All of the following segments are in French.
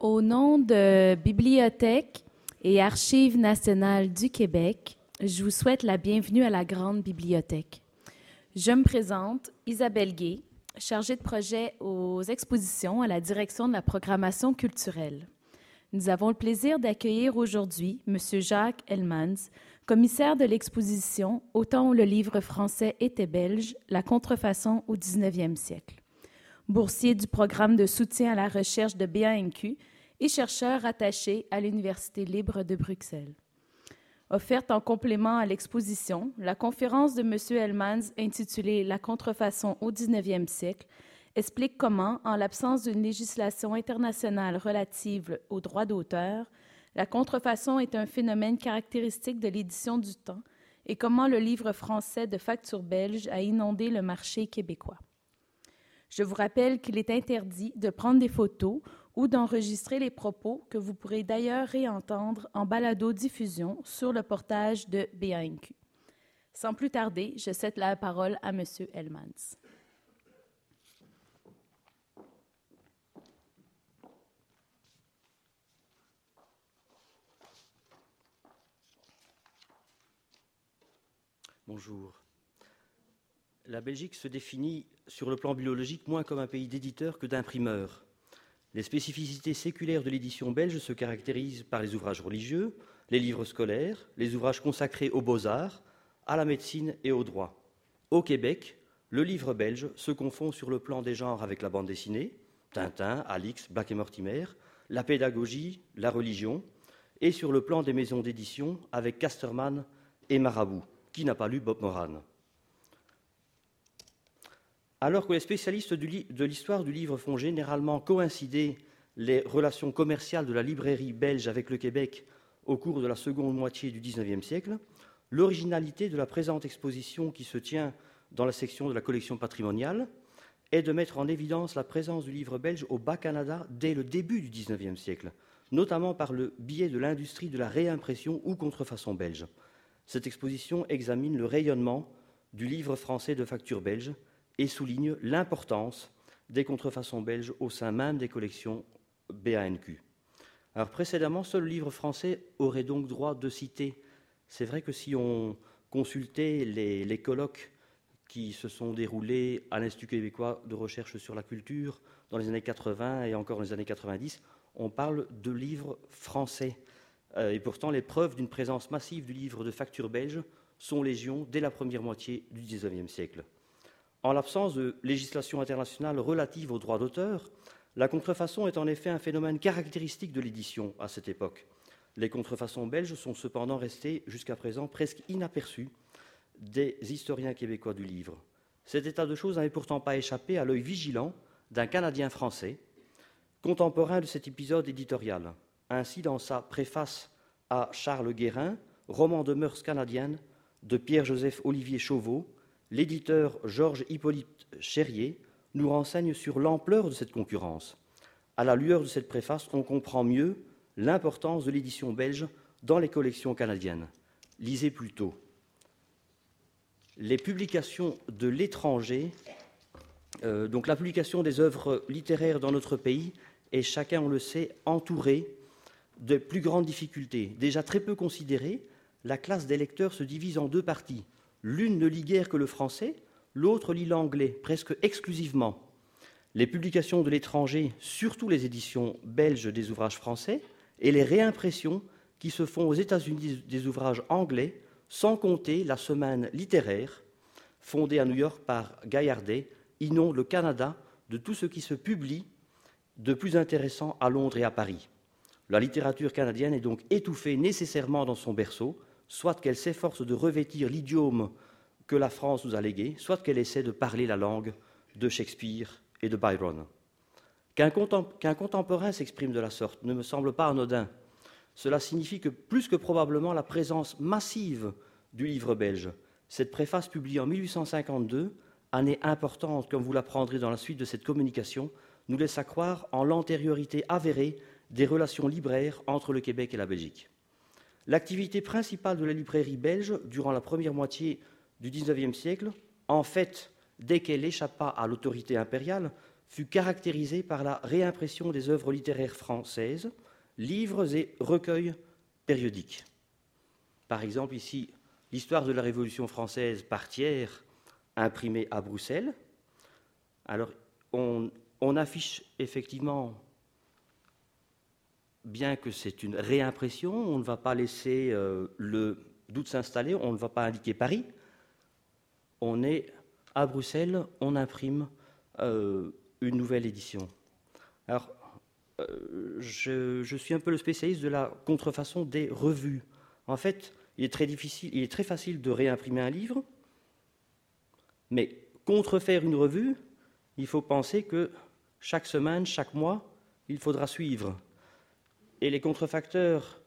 Au nom de Bibliothèque et Archives nationales du Québec, je vous souhaite la bienvenue à la Grande Bibliothèque. Je me présente, Isabelle Gay, chargée de projet aux expositions à la direction de la programmation culturelle. Nous avons le plaisir d'accueillir aujourd'hui M. Jacques Elmans, commissaire de l'exposition Au temps où le livre français était belge, la contrefaçon au 19e siècle. Boursier du programme de soutien à la recherche de BANQ et chercheur attaché à l'Université libre de Bruxelles. Offerte en complément à l'exposition, la conférence de M. Elmans intitulée La contrefaçon au 19e siècle explique comment, en l'absence d'une législation internationale relative aux droits d'auteur, la contrefaçon est un phénomène caractéristique de l'édition du temps et comment le livre français de facture belge a inondé le marché québécois. Je vous rappelle qu'il est interdit de prendre des photos ou d'enregistrer les propos que vous pourrez d'ailleurs réentendre en balado-diffusion sur le portage de BANQ. Sans plus tarder, je cède la parole à M. Elmans. Bonjour. La Belgique se définit sur le plan biologique moins comme un pays d'éditeurs que d'imprimeurs. Les spécificités séculaires de l'édition belge se caractérisent par les ouvrages religieux, les livres scolaires, les ouvrages consacrés aux beaux-arts, à la médecine et au droit. Au Québec, le livre belge se confond sur le plan des genres avec la bande dessinée, Tintin, Alix, Black et Mortimer, la pédagogie, la religion, et sur le plan des maisons d'édition avec Casterman et Marabout. Qui n'a pas lu Bob Moran Alors que les spécialistes de l'histoire du livre font généralement coïncider les relations commerciales de la librairie belge avec le Québec au cours de la seconde moitié du XIXe siècle, l'originalité de la présente exposition qui se tient dans la section de la collection patrimoniale est de mettre en évidence la présence du livre belge au Bas-Canada dès le début du XIXe siècle, notamment par le biais de l'industrie de la réimpression ou contrefaçon belge. Cette exposition examine le rayonnement du livre français de facture belge et souligne l'importance des contrefaçons belges au sein même des collections BANQ. Alors précédemment, seul le livre français aurait donc droit de citer. C'est vrai que si on consultait les, colloques qui se sont déroulés à l'Institut québécois de recherche sur la culture dans les années 80 et encore dans les années 90, on parle de livres français. Euh, et pourtant, les preuves d'une présence massive du livre de facture belge sont légion dès la première moitié du XIXe siècle. En l'absence de législation internationale relative aux droits d'auteur, la contrefaçon est en effet un phénomène caractéristique de l'édition à cette époque. Les contrefaçons belges sont cependant restées jusqu'à présent presque inaperçues des historiens québécois du livre. Cet état de choses n'avait pourtant pas échappé à l'œil vigilant d'un Canadien français, contemporain de cet épisode éditorial. Ainsi, dans sa préface à Charles Guérin, roman de mœurs canadiennes de Pierre-Joseph Olivier Chauveau, l'éditeur Georges Hippolyte Cherrier nous renseigne sur l'ampleur de cette concurrence. À la lueur de cette préface, on comprend mieux l'importance de l'édition belge dans les collections canadiennes. Lisez plutôt. Les publications de l'étranger, euh, donc la publication des œuvres littéraires dans notre pays est, chacun on le sait, entourée de plus grandes difficultés. Déjà très peu considérée, la classe des lecteurs se divise en deux parties. L'une ne lit guère que le français, l'autre lit l'anglais, presque exclusivement. Les publications de l'étranger, surtout les éditions belges des ouvrages français, et les réimpressions qui se font aux États-Unis des ouvrages anglais, sans compter la semaine littéraire, fondée à New York par Gaillardet, inonde le Canada de tout ce qui se publie de plus intéressant à Londres et à Paris. La littérature canadienne est donc étouffée nécessairement dans son berceau, soit qu'elle s'efforce de revêtir l'idiome que la France nous a légué, soit qu'elle essaie de parler la langue de Shakespeare et de Byron. Qu'un contemporain s'exprime de la sorte ne me semble pas anodin. Cela signifie que plus que probablement la présence massive du livre belge, cette préface publiée en 1852, année importante comme vous l'apprendrez dans la suite de cette communication, nous laisse à croire en l'antériorité avérée des relations libraires entre le Québec et la Belgique. L'activité principale de la librairie belge durant la première moitié du XIXe siècle, en fait, dès qu'elle échappa à l'autorité impériale, fut caractérisée par la réimpression des œuvres littéraires françaises, livres et recueils périodiques. Par exemple, ici, l'histoire de la Révolution française par tiers, imprimée à Bruxelles. Alors, on, affiche effectivement, bien que c'est une réimpression, on ne va pas laisser euh, le doute s'installer, on ne va pas indiquer Paris. On est à Bruxelles, on imprime euh, une nouvelle édition. Alors, euh, je, suis un peu le spécialiste de la contrefaçon des revues. En fait, il est très difficile, il est très facile de réimprimer un livre, mais contrefaire une revue, il faut penser que chaque semaine, chaque mois, il faudra suivre. Et les contrefacteurs,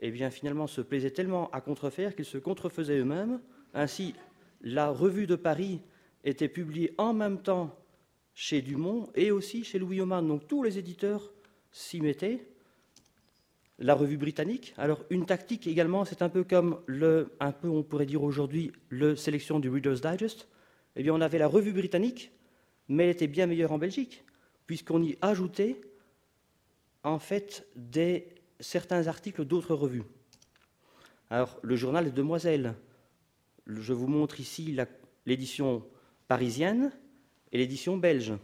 eh bien, finalement, se plaisaient tellement à contrefaire qu'ils se contrefaisaient eux-mêmes. Ainsi, la revue de Paris était publiée en même temps chez Dumont et aussi chez Louis Oman. Donc tous les éditeurs s'y mettaient. La revue britannique. Alors une tactique également, c'est un peu comme le, un peu on pourrait dire aujourd'hui, le sélection du Reader's Digest. Eh bien, on avait la revue britannique, mais elle était bien meilleure en Belgique, puisqu'on y ajoutait en fait des, certains articles d'autres revues. Alors, le journal des Demoiselles. Je vous montre ici l'édition parisienne et l'édition belge.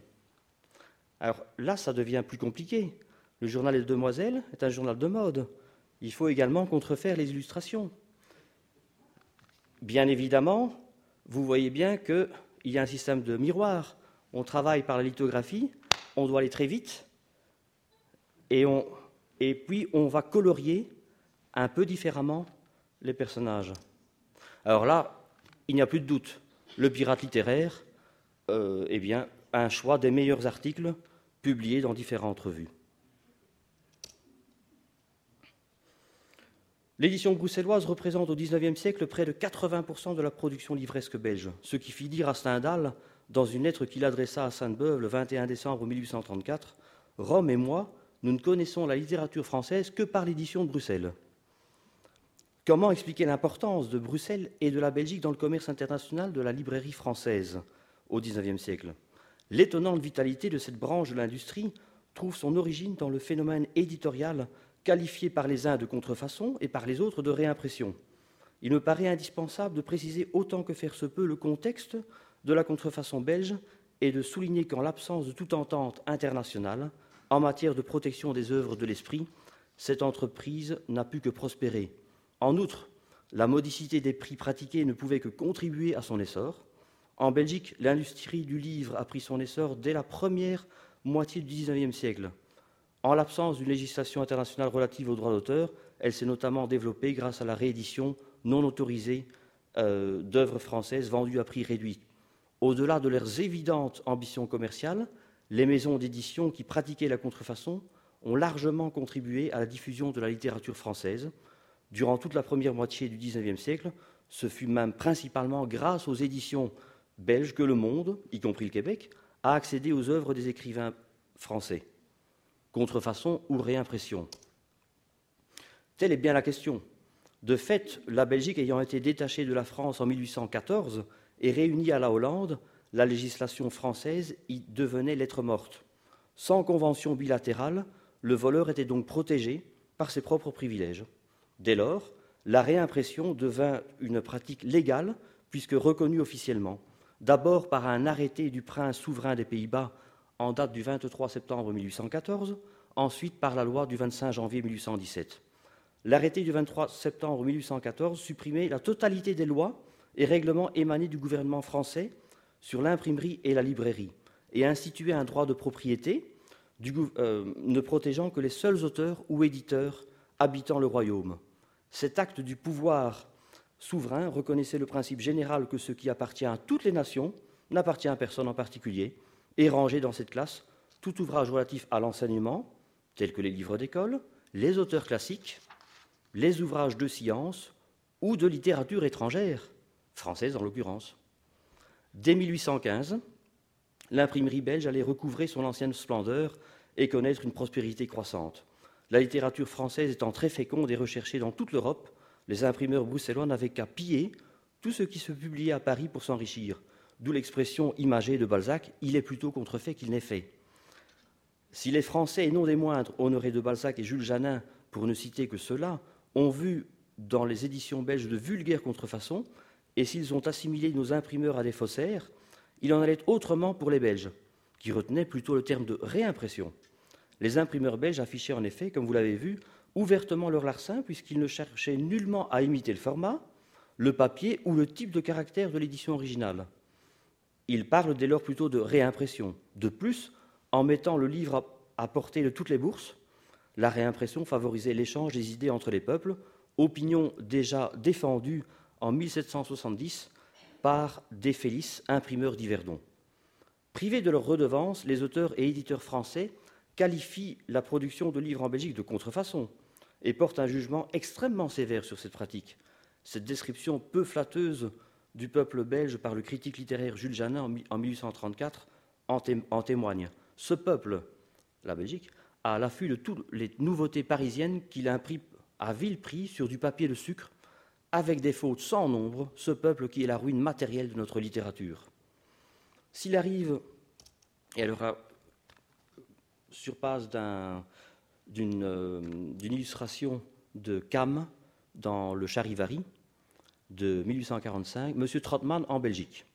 Alors là, ça devient plus compliqué. Le journal des Demoiselles est un journal de mode. Il faut également contrefaire les illustrations. Bien évidemment, vous voyez bien qu'il y a un système de miroir. On travaille par la lithographie, on doit aller très vite, et, puis on va colorier un peu différemment les personnages. Alors là, il n'y a plus de doute. Le pirate littéraire, euh, eh un choix des meilleurs articles publiés dans différentes revues. L'édition bruxelloise représente au XIXe siècle près de 80% de la production livresque belge, ce qui fit dire à Stendhal, dans une lettre qu'il adressa à Sainte-Beuve le 21 décembre 1834, Rome et moi, nous ne connaissons la littérature française que par l'édition de Bruxelles. Comment expliquer l'importance de Bruxelles et de la Belgique dans le commerce international de la librairie française au XIXe siècle? L'étonnante vitalité de cette branche de l'industrie trouve son origine dans le phénomène éditorial qualifié par les uns de contrefaçon et par les autres de réimpression. Il me paraît indispensable de préciser autant que faire se peut le contexte de la contrefaçon belge et de souligner qu'en l'absence de toute entente internationale en matière de protection des œuvres de l'esprit, cette entreprise n'a pu que prospérer. En outre, la modicité des prix pratiqués ne pouvait que contribuer à son essor. En Belgique, l'industrie du livre a pris son essor dès la première moitié du XIXe siècle. En l'absence d'une législation internationale relative aux droits d'auteur, elle s'est notamment développée grâce à la réédition non autorisée euh, d'œuvres françaises vendues à prix réduit. Au-delà de leurs évidentes ambitions commerciales, les maisons d'édition qui pratiquaient la contrefaçon ont largement contribué à la diffusion de la littérature française. Durant toute la première moitié du XIXe siècle, ce fut même principalement grâce aux éditions belge que le monde, y compris le Québec, a accédé aux œuvres des écrivains français, contrefaçon ou réimpression? Telle est bien la question. De fait, la Belgique ayant été détachée de la France en 1814 et réunie à la Hollande, la législation française y devenait lettre morte. Sans convention bilatérale, le voleur était donc protégé par ses propres privilèges. Dès lors, la réimpression devint une pratique légale puisque reconnue officiellement d'abord par un arrêté du prince souverain des Pays-Bas en date du 23 septembre 1814, ensuite par la loi du 25 janvier 1817. L'arrêté du 23 septembre 1814 supprimait la totalité des lois et règlements émanés du gouvernement français sur l'imprimerie et la librairie et instituait un droit de propriété euh, ne protégeant que les seuls auteurs ou éditeurs habitant le royaume. Cet acte du pouvoir souverain reconnaissait le principe général que ce qui appartient à toutes les nations n'appartient à personne en particulier, et rangeait dans cette classe tout ouvrage relatif à l'enseignement, tel que les livres d'école, les auteurs classiques, les ouvrages de science ou de littérature étrangère, française en l'occurrence. Dès 1815, l'imprimerie belge allait recouvrer son ancienne splendeur et connaître une prospérité croissante. La littérature française étant très féconde et recherchée dans toute l'Europe, les imprimeurs bruxellois n'avaient qu'à piller tout ce qui se publiait à Paris pour s'enrichir. d'où l'expression imagée de Balzac il est plutôt contrefait qu'il n'est fait. Si les Français, et non des moindres, Honoré de Balzac et Jules Janin, pour ne citer que ceux-là, ont vu dans les éditions belges de vulgaires contrefaçons, et s'ils ont assimilé nos imprimeurs à des faussaires, il en allait autrement pour les Belges, qui retenaient plutôt le terme de réimpression. Les imprimeurs belges affichaient en effet, comme vous l'avez vu, ouvertement leur larcin, puisqu'ils ne cherchaient nullement à imiter le format, le papier ou le type de caractère de l'édition originale. Ils parlent dès lors plutôt de réimpression. De plus, en mettant le livre à portée de toutes les bourses, la réimpression favorisait l'échange des idées entre les peuples, opinion déjà défendue en 1770 par Desfélis, imprimeur d'Yverdon. Privés de leur redevance, les auteurs et éditeurs français qualifient la production de livres en Belgique de contrefaçon et portent un jugement extrêmement sévère sur cette pratique. Cette description peu flatteuse du peuple belge par le critique littéraire Jules Janin en 1834 en témoigne. Ce peuple, la Belgique, a l'affût de toutes les nouveautés parisiennes qu'il imprime à vil prix sur du papier de sucre, avec des fautes sans nombre, ce peuple qui est la ruine matérielle de notre littérature. S'il arrive, et elle surpasse euh, d'une illustration de Cam dans le Charivari de 1845, M. Trotman en Belgique.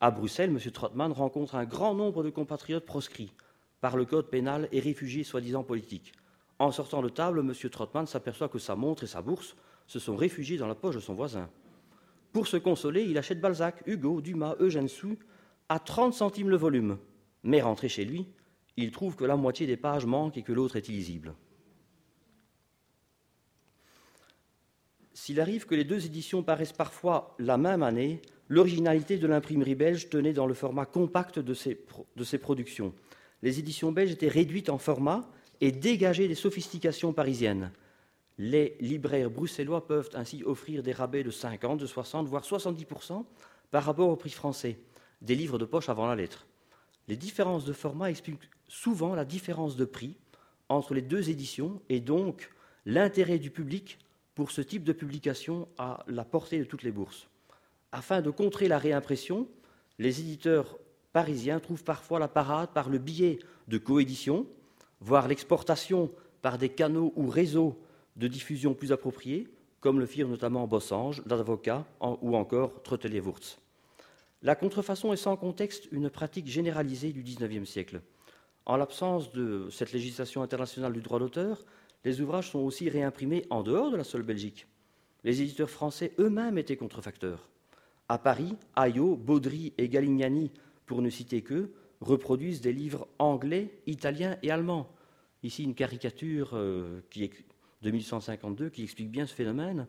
À Bruxelles, M. Trotman rencontre un grand nombre de compatriotes proscrits par le code pénal et réfugiés soi-disant politiques. En sortant de table, M. Trotman s'aperçoit que sa montre et sa bourse se sont réfugiés dans la poche de son voisin. Pour se consoler, il achète Balzac, Hugo, Dumas, Eugène Sue à 30 centimes le volume. Mais rentré chez lui, il trouve que la moitié des pages manque et que l'autre est illisible. S'il arrive que les deux éditions paraissent parfois la même année, l'originalité de l'imprimerie belge tenait dans le format compact de ses, de ses productions. Les éditions belges étaient réduites en format et dégager des sophistications parisiennes. Les libraires bruxellois peuvent ainsi offrir des rabais de 50, de 60, voire 70% par rapport au prix français des livres de poche avant la lettre. Les différences de format expliquent souvent la différence de prix entre les deux éditions et donc l'intérêt du public pour ce type de publication à la portée de toutes les bourses. Afin de contrer la réimpression, les éditeurs parisiens trouvent parfois la parade par le biais de coéditions, voire l'exportation par des canaux ou réseaux de diffusion plus appropriés, comme le firent notamment Bossange, l'avocat ou encore Trottelier-Wurtz. La contrefaçon est sans contexte une pratique généralisée du XIXe siècle. En l'absence de cette législation internationale du droit d'auteur, les ouvrages sont aussi réimprimés en dehors de la seule Belgique. Les éditeurs français eux-mêmes étaient contrefacteurs. À Paris, Ayot, Baudry et Galignani, pour ne citer qu'eux, reproduisent des livres anglais, italiens et allemands. Ici, une caricature euh, qui est de 1852 qui explique bien ce phénomène.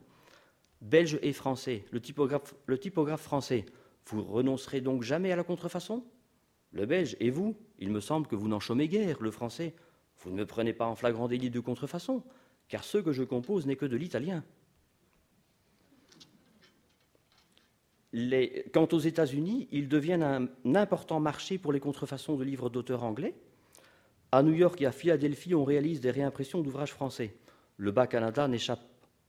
Belge et français, le typographe français, vous renoncerez donc jamais à la contrefaçon? Le belge et vous, il me semble que vous n'en chômez guère, le français. Vous ne me prenez pas en flagrant délit de contrefaçon, car ce que je compose n'est que de l'italien. Quant aux États-Unis, ils deviennent un important marché pour les contrefaçons de livres d'auteurs anglais. À New York et à Philadelphie, on réalise des réimpressions d'ouvrages français. Le Bas-Canada n'échappe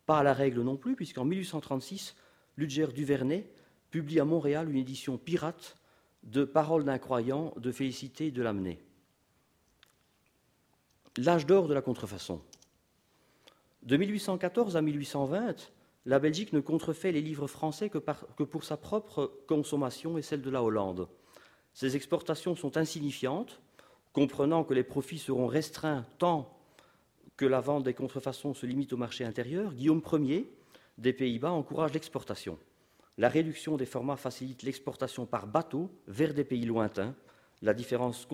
pas à la règle non plus, puisqu'en 1836, Ludger Duvernay publie à Montréal une édition pirate de Paroles d'un croyant de Félicité de Lamennais. L'âge d'or de la contrefaçon. De 1814 à 1820, la Belgique ne contrefait les livres français que, pour sa propre consommation et celle de la Hollande. Ces exportations sont insignifiantes, comprenant que les profits seront restreints tant que la vente des contrefaçons se limite au marché intérieur. Guillaume Ier des Pays-Bas encourage l'exportation. La réduction des formats facilite l'exportation par bateau vers des pays lointains. La différence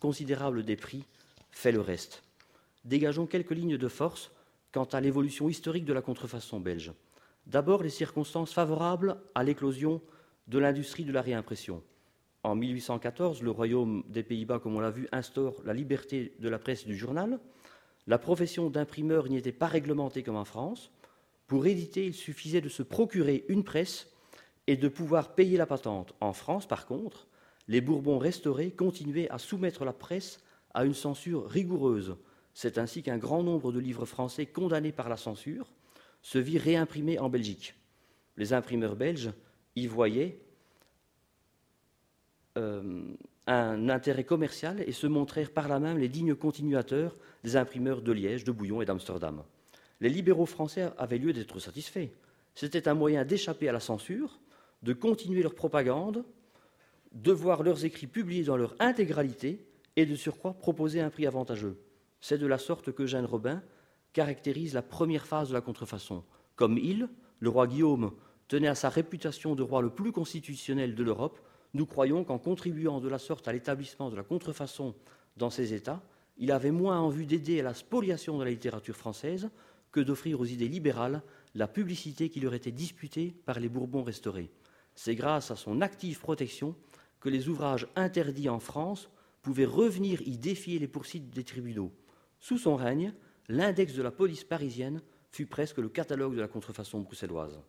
considérable des prix fait le reste. Dégageons quelques lignes de force quant à l'évolution historique de la contrefaçon belge. D'abord, les circonstances favorables à l'éclosion de l'industrie de la réimpression. En 1814, le Royaume des Pays-Bas, comme on l'a vu, instaure la liberté de la presse du journal. La profession d'imprimeur n'y était pas réglementée comme en France. Pour éditer, il suffisait de se procurer une presse et de pouvoir payer la patente. En France, par contre, les Bourbons restaurés continuaient à soumettre la presse à une censure rigoureuse. C'est ainsi qu'un grand nombre de livres français condamnés par la censure se virent réimprimés en Belgique. Les imprimeurs belges y voyaient euh, un intérêt commercial et se montrèrent par là même les dignes continuateurs des imprimeurs de Liège, de Bouillon et d'Amsterdam. Les libéraux français avaient lieu d'être satisfaits. C'était un moyen d'échapper à la censure, de continuer leur propagande, de voir leurs écrits publiés dans leur intégralité et de surcroît proposer un prix avantageux. C'est de la sorte que Jeanne Robin caractérise la première phase de la contrefaçon. Comme il, le roi Guillaume tenait à sa réputation de roi le plus constitutionnel de l'Europe, nous croyons qu'en contribuant de la sorte à l'établissement de la contrefaçon dans ces États, il avait moins en vue d'aider à la spoliation de la littérature française que d'offrir aux idées libérales la publicité qui leur était disputée par les Bourbons restaurés. C'est grâce à son active protection que les ouvrages interdits en France pouvaient revenir y défier les poursuites des tribunaux. Sous son règne, l'index de la police parisienne fut presque le catalogue de la contrefaçon bruxelloise.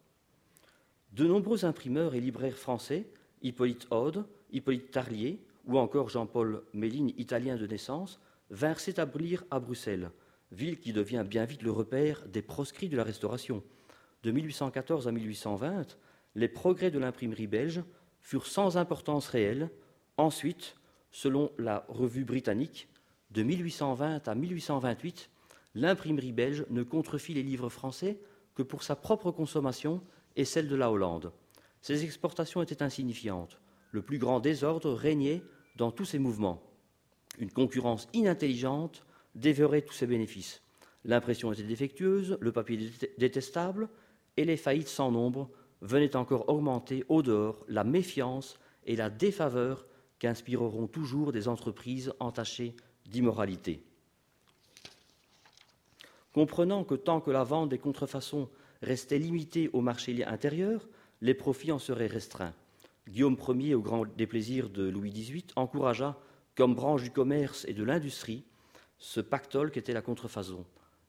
De nombreux imprimeurs et libraires français, Hippolyte Aude, Hippolyte Tarlier ou encore Jean-Paul Méline, italien de naissance, vinrent s'établir à Bruxelles, ville qui devient bien vite le repère des proscrits de la Restauration. De 1814 à 1820, les progrès de l'imprimerie belge furent sans importance réelle. Ensuite, selon la revue britannique, de 1820 à 1828, l'imprimerie belge ne contrefit les livres français que pour sa propre consommation et celle de la Hollande. Ces exportations étaient insignifiantes. Le plus grand désordre régnait dans tous ces mouvements. Une concurrence inintelligente dévorait tous ses bénéfices. L'impression était défectueuse, le papier détestable, et les faillites sans nombre venaient encore augmenter au dehors la méfiance et la défaveur qu'inspireront toujours des entreprises entachées d'immoralité. Comprenant que tant que la vente des contrefaçons restait limitée au marché intérieur, les profits en seraient restreints. Guillaume Ier, au grand déplaisir de Louis XVIII, encouragea, comme branche du commerce et de l'industrie, ce pactole qu'était la contrefaçon,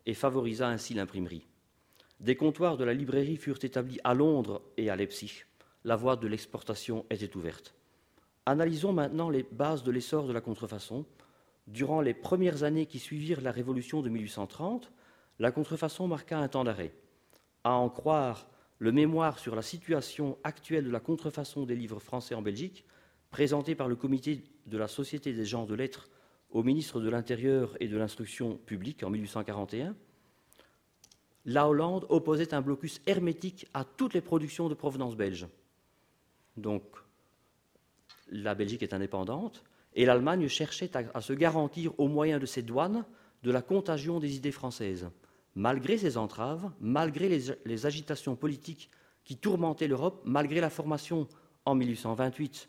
et favorisa ainsi l'imprimerie. Des comptoirs de la librairie furent établis à Londres et à Leipzig. La voie de l'exportation était ouverte. Analysons maintenant les bases de l'essor de la contrefaçon. Durant les premières années qui suivirent la Révolution de 1830, la contrefaçon marqua un temps d'arrêt. À en croire le mémoire sur la situation actuelle de la contrefaçon des livres français en Belgique, présenté par le comité de la Société des gens de lettres au ministre de l'Intérieur et de l'Instruction publique en 1841, la Hollande opposait un blocus hermétique à toutes les productions de provenance belge. Donc, la Belgique est indépendante et l'Allemagne cherchait à, se garantir au moyen de ses douanes de la contagion des idées françaises. Malgré ces entraves, malgré les, agitations politiques qui tourmentaient l'Europe, malgré la formation en 1828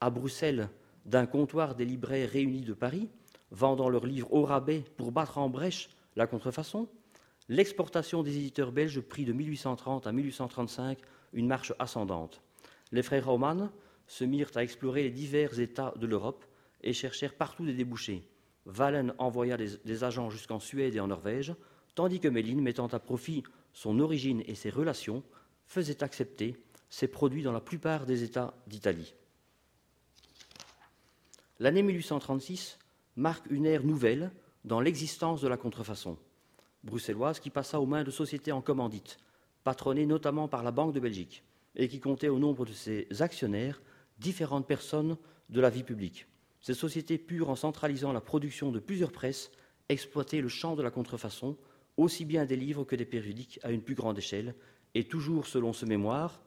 à Bruxelles d'un comptoir des libraires réunis de Paris, vendant leurs livres au rabais pour battre en brèche la contrefaçon, l'exportation des éditeurs belges prit de 1830 à 1835 une marche ascendante. Les frères Roman se mirent à explorer les divers États de l'Europe et cherchèrent partout des débouchés. Valen envoya des, agents jusqu'en Suède et en Norvège, tandis que Méline, mettant à profit son origine et ses relations, faisait accepter ses produits dans la plupart des États d'Italie. L'année 1836 marque une ère nouvelle dans l'existence de la contrefaçon bruxelloise qui passa aux mains de sociétés en commandite, patronnées notamment par la Banque de Belgique, et qui comptait au nombre de ses actionnaires différentes personnes de la vie publique. Ces sociétés purent, en centralisant la production de plusieurs presses, exploiter le champ de la contrefaçon, aussi bien des livres que des périodiques, à une plus grande échelle, et toujours selon ce mémoire.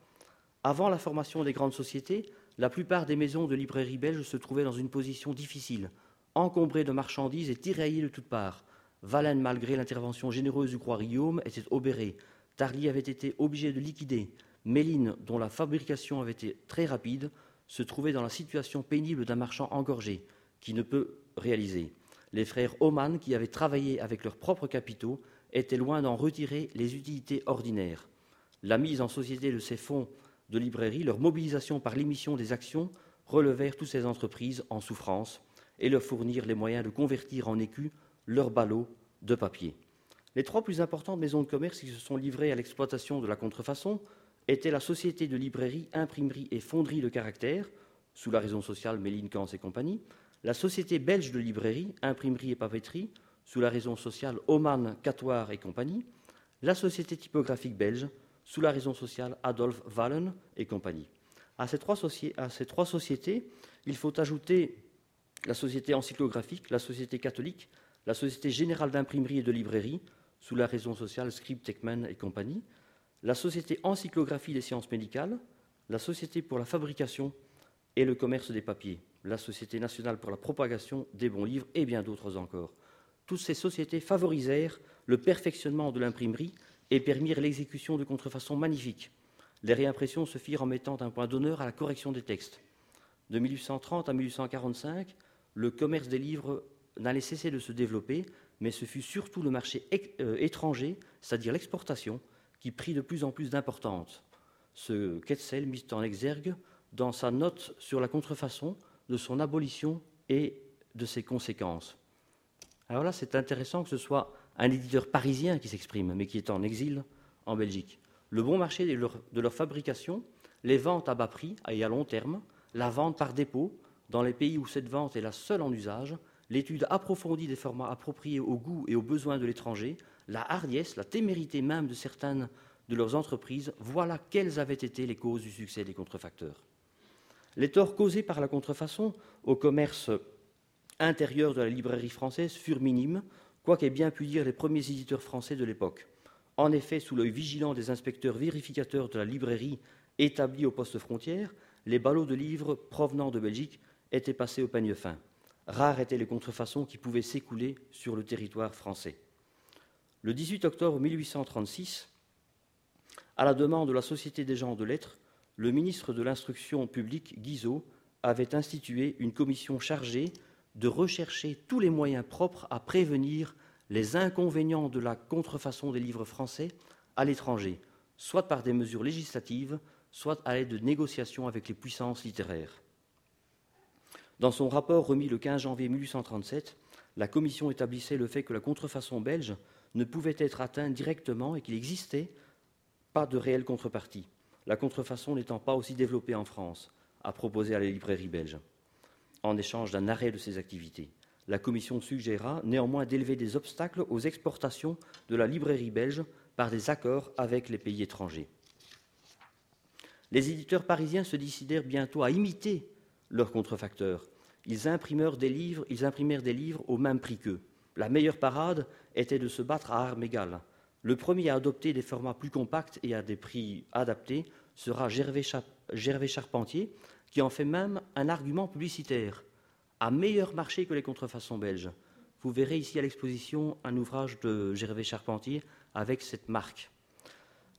Avant la formation des grandes sociétés, la plupart des maisons de librairie belges se trouvaient dans une position difficile, encombrées de marchandises et tiraillées de toutes parts, Valène, malgré l'intervention généreuse du roi Guillaume, était obéré. Tarly avait été obligé de liquider. Méline, dont la fabrication avait été très rapide, se trouvait dans la situation pénible d'un marchand engorgé, qui ne peut réaliser. Les frères Oman, qui avaient travaillé avec leurs propres capitaux, étaient loin d'en retirer les utilités ordinaires. La mise en société de ces fonds de librairie, leur mobilisation par l'émission des actions, relevèrent toutes ces entreprises en souffrance et leur fournirent les moyens de convertir en écus leurs ballots de papier. Les trois plus importantes maisons de commerce qui se sont livrées à l'exploitation de la contrefaçon étaient la Société de librairie, imprimerie et fonderie de caractère, sous la raison sociale Méline Kans et compagnie, la Société belge de librairie, imprimerie et papeterie, sous la raison sociale Oman, Catoire et compagnie, la Société typographique belge, sous la raison sociale Adolphe Wallen et compagnie. À ces, trois sociétés, il faut ajouter la Société encyclographique, la Société catholique, la Société générale d'imprimerie et de librairie, sous la raison sociale Script, Techman et compagnie, la Société encyclographie des sciences médicales, la Société pour la fabrication et le commerce des papiers, la Société nationale pour la propagation des bons livres et bien d'autres encore. Toutes ces sociétés favorisèrent le perfectionnement de l'imprimerie et permirent l'exécution de contrefaçons magnifiques. Les réimpressions se firent en mettant un point d'honneur à la correction des textes. De 1830 à 1845, le commerce des livres n'allait cesser de se développer, mais ce fut surtout le marché euh, étranger, c'est-à-dire l'exportation, qui prit de plus en plus d'importance. Ce Quetzal mit en exergue dans sa note sur la contrefaçon de son abolition et de ses conséquences. Alors là, c'est intéressant que ce soit un éditeur parisien qui s'exprime, mais qui est en exil en Belgique. Le bon marché de leur, fabrication, les ventes à bas prix et à long terme, la vente par dépôt, dans les pays où cette vente est la seule en usage, l'étude approfondie des formats appropriés aux goûts et aux besoins de l'étranger, la hardiesse, la témérité même de certaines de leurs entreprises, voilà quelles avaient été les causes du succès des contrefacteurs. Les torts causés par la contrefaçon au commerce intérieur de la librairie française furent minimes, quoi qu'aient bien pu dire les premiers éditeurs français de l'époque. En effet, sous l'œil vigilant des inspecteurs vérificateurs de la librairie établis au poste frontière, les ballots de livres provenant de Belgique étaient passés au peigne fin. Rares étaient les contrefaçons qui pouvaient s'écouler sur le territoire français. Le 18 octobre 1836, à la demande de la Société des gens de lettres, le ministre de l'Instruction publique, Guizot, avait institué une commission chargée de rechercher tous les moyens propres à prévenir les inconvénients de la contrefaçon des livres français à l'étranger, soit par des mesures législatives, soit à l'aide de négociations avec les puissances littéraires. Dans son rapport remis le 15 janvier 1837, la Commission établissait le fait que la contrefaçon belge ne pouvait être atteinte directement et qu'il n'existait pas de réelle contrepartie, la contrefaçon n'étant pas aussi développée en France, a proposé à la librairie belge, en échange d'un arrêt de ses activités. La Commission suggéra néanmoins d'élever des obstacles aux exportations de la librairie belge par des accords avec les pays étrangers. Les éditeurs parisiens se décidèrent bientôt à imiter leurs contrefacteurs. Ils imprimèrent des livres, ils imprimèrent des livres au même prix qu'eux. La meilleure parade était de se battre à armes égales. Le premier à adopter des formats plus compacts et à des prix adaptés sera Gervais, Charpentier, qui en fait même un argument publicitaire, à meilleur marché que les contrefaçons belges. Vous verrez ici à l'exposition un ouvrage de Gervais Charpentier avec cette marque.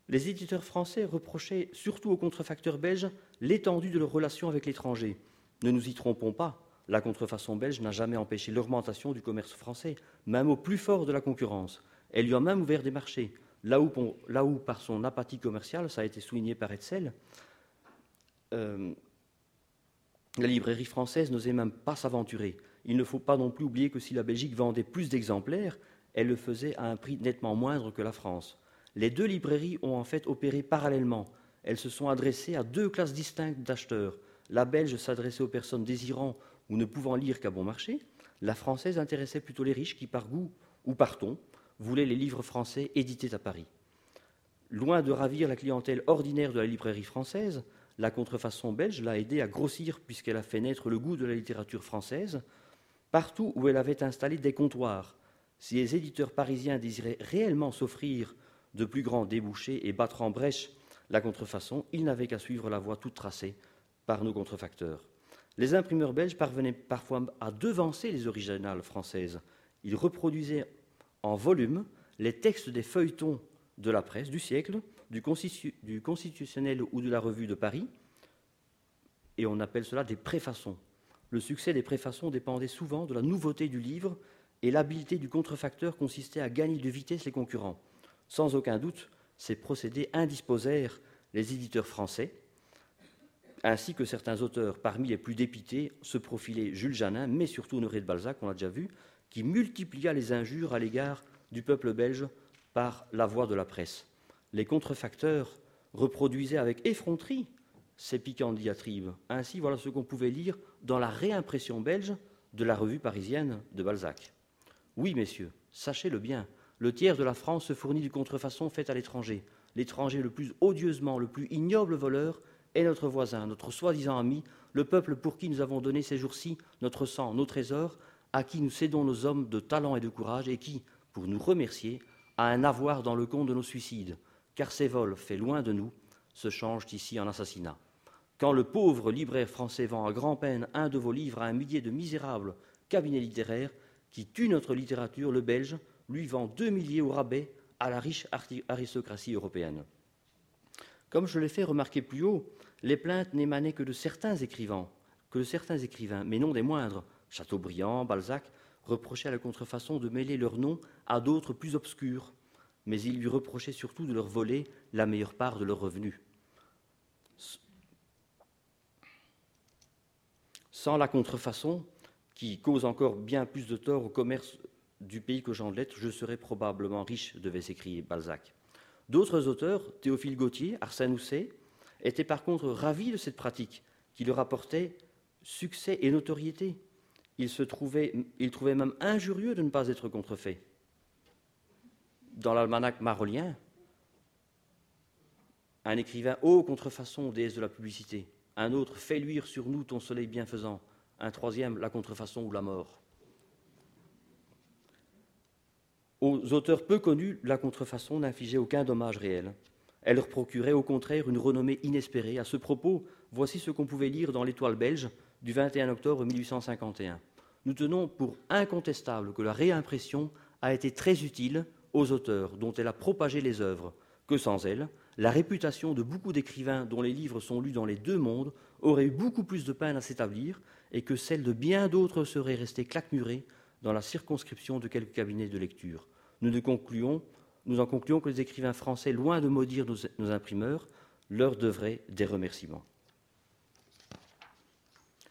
Les éditeurs français reprochaient surtout aux contrefacteurs belges l'étendue de leurs relations avec l'étranger. Ne nous y trompons pas, la contrefaçon belge n'a jamais empêché l'augmentation du commerce français, même au plus fort de la concurrence. Elle lui a même ouvert des marchés. Là où, par son apathie commerciale, ça a été souligné par Etzel, euh, la librairie française n'osait même pas s'aventurer. Il ne faut pas non plus oublier que si la Belgique vendait plus d'exemplaires, elle le faisait à un prix nettement moindre que la France. Les deux librairies ont en fait opéré parallèlement. Elles se sont adressées à deux classes distinctes d'acheteurs. La belge s'adressait aux personnes désirant ou ne pouvant lire qu'à bon marché. La française intéressait plutôt les riches qui, par goût ou par ton, voulaient les livres français édités à Paris. Loin de ravir la clientèle ordinaire de la librairie française, la contrefaçon belge l'a aidée à grossir puisqu'elle a fait naître le goût de la littérature française partout où elle avait installé des comptoirs. Si les éditeurs parisiens désiraient réellement s'offrir de plus grands débouchés et battre en brèche la contrefaçon, ils n'avaient qu'à suivre la voie toute tracée par nos contrefacteurs. Les imprimeurs belges parvenaient parfois à devancer les originales françaises. Ils reproduisaient en volume les textes des feuilletons de la presse du siècle, du, constitutionnel ou de la revue de Paris, et on appelle cela des préfaçons. Le succès des préfaçons dépendait souvent de la nouveauté du livre et l'habileté du contrefacteur consistait à gagner de vitesse les concurrents. Sans aucun doute, ces procédés indisposèrent les éditeurs français, ainsi que certains auteurs. Parmi les plus dépités se profilait Jules Janin, mais surtout Honoré de Balzac, on l'a déjà vu, qui multiplia les injures à l'égard du peuple belge par la voix de la presse. Les contrefacteurs reproduisaient avec effronterie ces piquantes diatribes. Ainsi, voilà ce qu'on pouvait lire dans la réimpression belge de la revue parisienne de Balzac. Oui, messieurs, sachez-le bien, le tiers de la France se fournit du contrefaçon faite à l'étranger. L'étranger le plus odieusement, le plus ignoble voleur est notre voisin, notre soi-disant ami, le peuple pour qui nous avons donné ces jours-ci notre sang, nos trésors, à qui nous cédons nos hommes de talent et de courage, et qui, pour nous remercier, a un avoir dans le compte de nos suicides, car ces vols faits loin de nous se changent ici en assassinats. Quand le pauvre libraire français vend à grand-peine un de vos livres à un millier de misérables cabinets littéraires qui tuent notre littérature, le Belge lui vend deux milliers au rabais à la riche aristocratie européenne. Comme je l'ai fait remarquer plus haut, les plaintes n'émanaient que de certains écrivains, que certains écrivains, mais non des moindres. Chateaubriand, Balzac reprochaient à la contrefaçon de mêler leurs noms à d'autres plus obscurs, mais ils lui reprochaient surtout de leur voler la meilleure part de leurs revenus. Sans la contrefaçon, qui cause encore bien plus de tort au commerce du pays que j'en lettres, je serais probablement riche, devait s'écrier Balzac. D'autres auteurs, Théophile Gautier, Arsène Housset, étaient par contre ravis de cette pratique qui leur apportait succès et notoriété. Ils, trouvaient, même injurieux de ne pas être contrefait. Dans l'almanach marolien, un écrivain Ô contrefaçon, déesse de la publicité, un autre Fais luire sur nous ton soleil bienfaisant, un troisième La contrefaçon ou la mort. Aux auteurs peu connus, la contrefaçon n'infligeait aucun dommage réel. Elle leur procurait au contraire une renommée inespérée. À ce propos, voici ce qu'on pouvait lire dans l'Étoile belge du 21 octobre 1851. Nous tenons pour incontestable que la réimpression a été très utile aux auteurs dont elle a propagé les œuvres, que sans elle, la réputation de beaucoup d'écrivains dont les livres sont lus dans les deux mondes aurait eu beaucoup plus de peine à s'établir et que celle de bien d'autres serait restée claquemurée dans la circonscription de quelques cabinets de lecture. Nous, en concluons que les écrivains français, loin de maudire nos, imprimeurs, leur devraient des remerciements.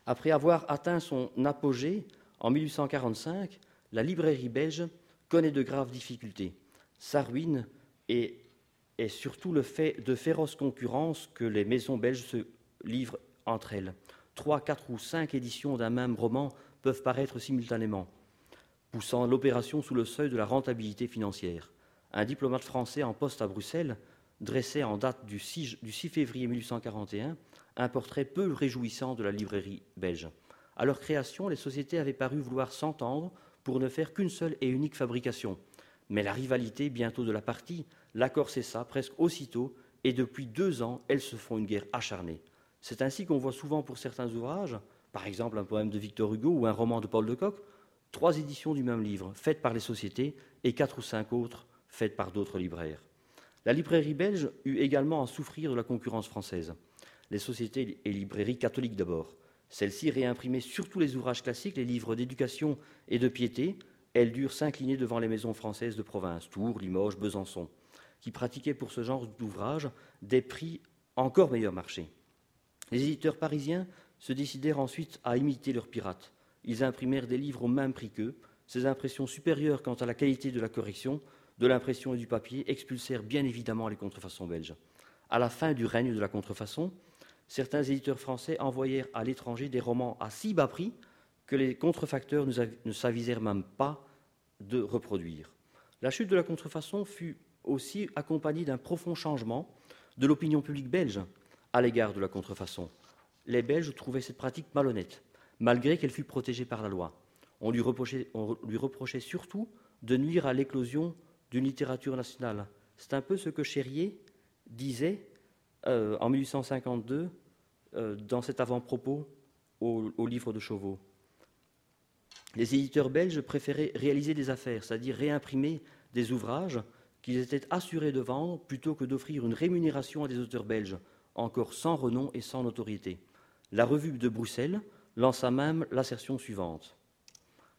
Après avoir atteint son apogée en 1845, la librairie belge connaît de graves difficultés. Sa ruine est, surtout le fait de féroces concurrences que les maisons belges se livrent entre elles. Trois, quatre ou cinq éditions d'un même roman peuvent paraître simultanément poussant l'opération sous le seuil de la rentabilité financière. Un diplomate français en poste à Bruxelles dressait en date du 6, février 1841 un portrait peu réjouissant de la librairie belge. À leur création, les sociétés avaient paru vouloir s'entendre pour ne faire qu'une seule et unique fabrication. Mais la rivalité, bientôt de la partie, l'accord cessa presque aussitôt, et depuis deux ans, elles se font une guerre acharnée. C'est ainsi qu'on voit souvent pour certains ouvrages, par exemple un poème de Victor Hugo ou un roman de Paul de Kock, trois éditions du même livre faites par les sociétés et quatre ou cinq autres faites par d'autres libraires. La librairie belge eut également à souffrir de la concurrence française. Les sociétés et librairies catholiques d'abord. Celles-ci réimprimaient surtout les ouvrages classiques, les livres d'éducation et de piété. Elles durent s'incliner devant les maisons françaises de province, Tours, Limoges, Besançon, qui pratiquaient pour ce genre d'ouvrages des prix encore meilleurs marché. Les éditeurs parisiens se décidèrent ensuite à imiter leurs pirates ils imprimèrent des livres au même prix qu'eux. Ces impressions supérieures quant à la qualité de la correction, de l'impression et du papier expulsèrent bien évidemment les contrefaçons belges. À la fin du règne de la contrefaçon, certains éditeurs français envoyèrent à l'étranger des romans à si bas prix que les contrefacteurs ne s'avisèrent même pas de reproduire. La chute de la contrefaçon fut aussi accompagnée d'un profond changement de l'opinion publique belge à l'égard de la contrefaçon. Les Belges trouvaient cette pratique malhonnête malgré qu'elle fût protégée par la loi. On lui reprochait, surtout de nuire à l'éclosion d'une littérature nationale. C'est un peu ce que Chérier disait euh, en 1852 euh, dans cet avant-propos au, livre de Chauveau. Les éditeurs belges préféraient réaliser des affaires, c'est-à-dire réimprimer des ouvrages qu'ils étaient assurés de vendre plutôt que d'offrir une rémunération à des auteurs belges, encore sans renom et sans notoriété. La revue de Bruxelles lança même l'assertion suivante.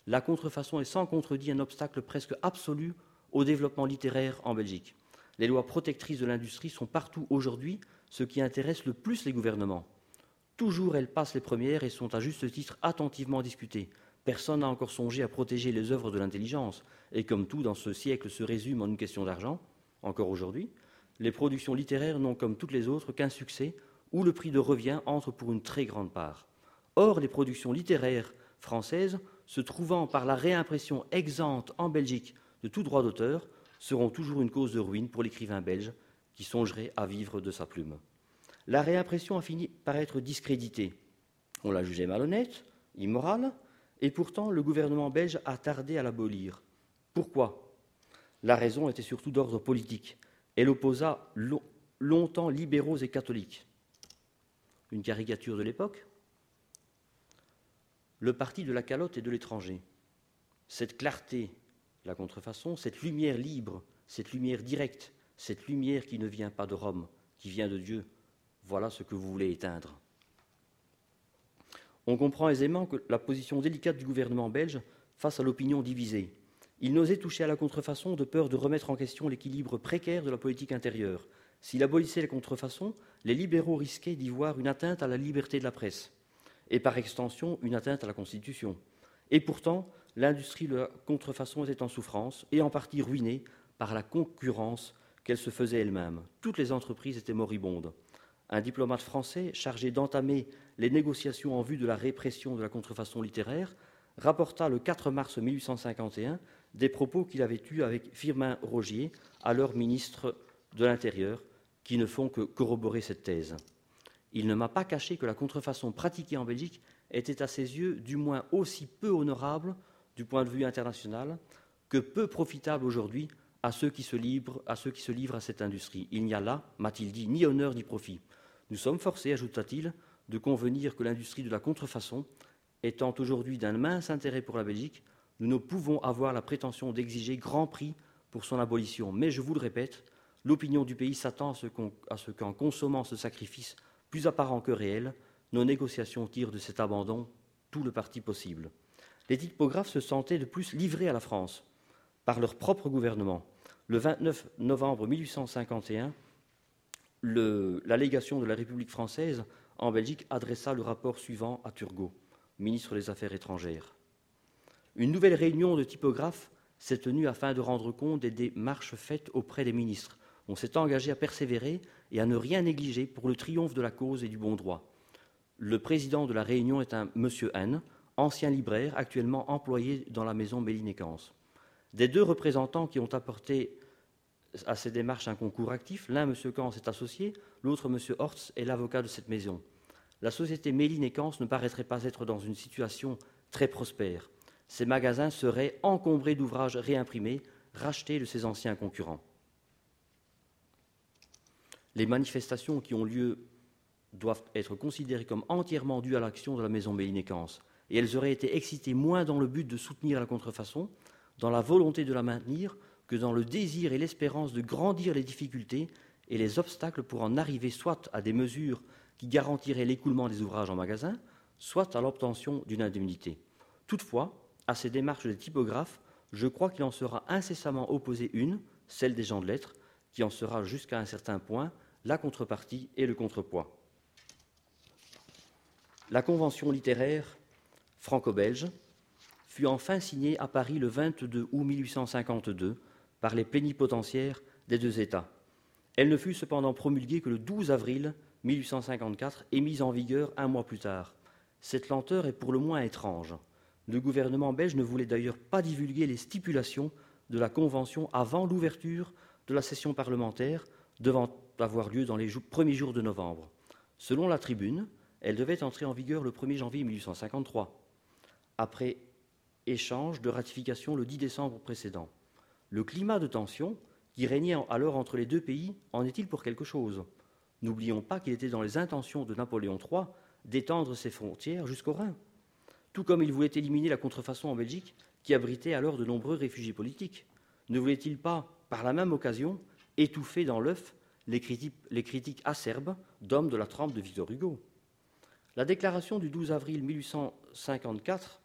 La contrefaçon est sans contredit un obstacle presque absolu au développement littéraire en Belgique. Les lois protectrices de l'industrie sont partout aujourd'hui ce qui intéresse le plus les gouvernements. Toujours elles passent les premières et sont à juste titre attentivement discutées. Personne n'a encore songé à protéger les œuvres de l'intelligence, et comme tout dans ce siècle se résume en une question d'argent, encore aujourd'hui, les productions littéraires n'ont comme toutes les autres qu'un succès où le prix de revient entre pour une très grande part. Or, les productions littéraires françaises, se trouvant par la réimpression exempte en Belgique de tout droit d'auteur, seront toujours une cause de ruine pour l'écrivain belge qui songerait à vivre de sa plume. la réimpression a fini par être discréditée. On l'a jugée malhonnête, immorale, et pourtant le gouvernement belge a tardé à l'abolir. Pourquoi? La raison était surtout d'ordre politique. Elle opposa longtemps libéraux et catholiques. Une caricature de l'époque? Le parti de la calotte et de l'étranger. Cette clarté, la contrefaçon, cette lumière libre, cette lumière directe, cette lumière qui ne vient pas de Rome, qui vient de Dieu, voilà ce que vous voulez éteindre. On comprend aisément la position délicate du gouvernement belge face à l'opinion divisée. Il n'osait toucher à la contrefaçon de peur de remettre en question l'équilibre précaire de la politique intérieure. S'il abolissait la contrefaçon, les libéraux risquaient d'y voir une atteinte à la liberté de la presse, et par extension une atteinte à la Constitution. Et pourtant, l'industrie de la contrefaçon était en souffrance et en partie ruinée par la concurrence qu'elle se faisait elle-même. Toutes les entreprises étaient moribondes. Un diplomate français chargé d'entamer les négociations en vue de la répression de la contrefaçon littéraire rapporta le 4 mars 1851 des propos qu'il avait eus avec Firmin Rogier, alors ministre de l'Intérieur, qui ne font que corroborer cette thèse. Il ne m'a pas caché que la contrefaçon pratiquée en Belgique était à ses yeux du moins aussi peu honorable du point de vue international que peu profitable aujourd'hui à ceux qui se livrent à, ceux qui se livrent à cette industrie. Il n'y a là, m'a-t-il dit, ni honneur ni profit. Nous sommes forcés, ajouta-t-il, de convenir que l'industrie de la contrefaçon étant aujourd'hui d'un mince intérêt pour la Belgique, nous ne pouvons avoir la prétention d'exiger grand prix pour son abolition. Mais je vous le répète, l'opinion du pays s'attend à ce qu'en consommant ce sacrifice plus apparent que réel, nos négociations tirent de cet abandon tout le parti possible. Les typographes se sentaient de plus livrés à la France par leur propre gouvernement. Le 29 novembre 1851, la légation de la République française en Belgique adressa le rapport suivant à Turgot, ministre des Affaires étrangères. Une nouvelle réunion de typographes s'est tenue afin de rendre compte des démarches faites auprès des ministres. On s'est engagé à persévérer et à ne rien négliger pour le triomphe de la cause et du bon droit. Le président de la réunion est un monsieur N, ancien libraire, actuellement employé dans la maison Mélinécance. Des deux représentants qui ont apporté à ces démarches un concours actif. L'un, M. Kans, est associé, l'autre, M. Hortz, est l'avocat de cette maison. La société Méline et Kans ne paraîtrait pas être dans une situation très prospère. Ses magasins seraient encombrés d'ouvrages réimprimés, rachetés de ses anciens concurrents. Les manifestations qui ont lieu doivent être considérées comme entièrement dues à l'action de la maison Méline et Kans, et elles auraient été excitées moins dans le but de soutenir la contrefaçon, dans la volonté de la maintenir, que dans le désir et l'espérance de grandir les difficultés et les obstacles pour en arriver soit à des mesures qui garantiraient l'écoulement des ouvrages en magasin, soit à l'obtention d'une indemnité. Toutefois, à ces démarches des typographes, je crois qu'il en sera incessamment opposé une, celle des gens de lettres, qui en sera jusqu'à un certain point la contrepartie et le contrepoids. La convention littéraire franco-belge fut enfin signée à Paris le 22 août 1852 par les plénipotentiaires des deux États. Elle ne fut cependant promulguée que le 12 avril 1854 et mise en vigueur un mois plus tard. Cette lenteur est pour le moins étrange. Le gouvernement belge ne voulait d'ailleurs pas divulguer les stipulations de la Convention avant l'ouverture de la session parlementaire devant avoir lieu dans les premiers jours de novembre. Selon la tribune, elle devait entrer en vigueur le 1er janvier 1853, après échange de ratification le 10 décembre précédent. Le climat de tension qui régnait alors entre les deux pays en est-il pour quelque chose? N'oublions pas qu'il était dans les intentions de Napoléon III d'étendre ses frontières jusqu'au Rhin, tout comme il voulait éliminer la contrefaçon en Belgique, qui abritait alors de nombreux réfugiés politiques. Ne voulait-il pas, par la même occasion, étouffer dans l'œuf les les critiques acerbes d'hommes de la trempe de Victor Hugo? La déclaration du 12 avril 1854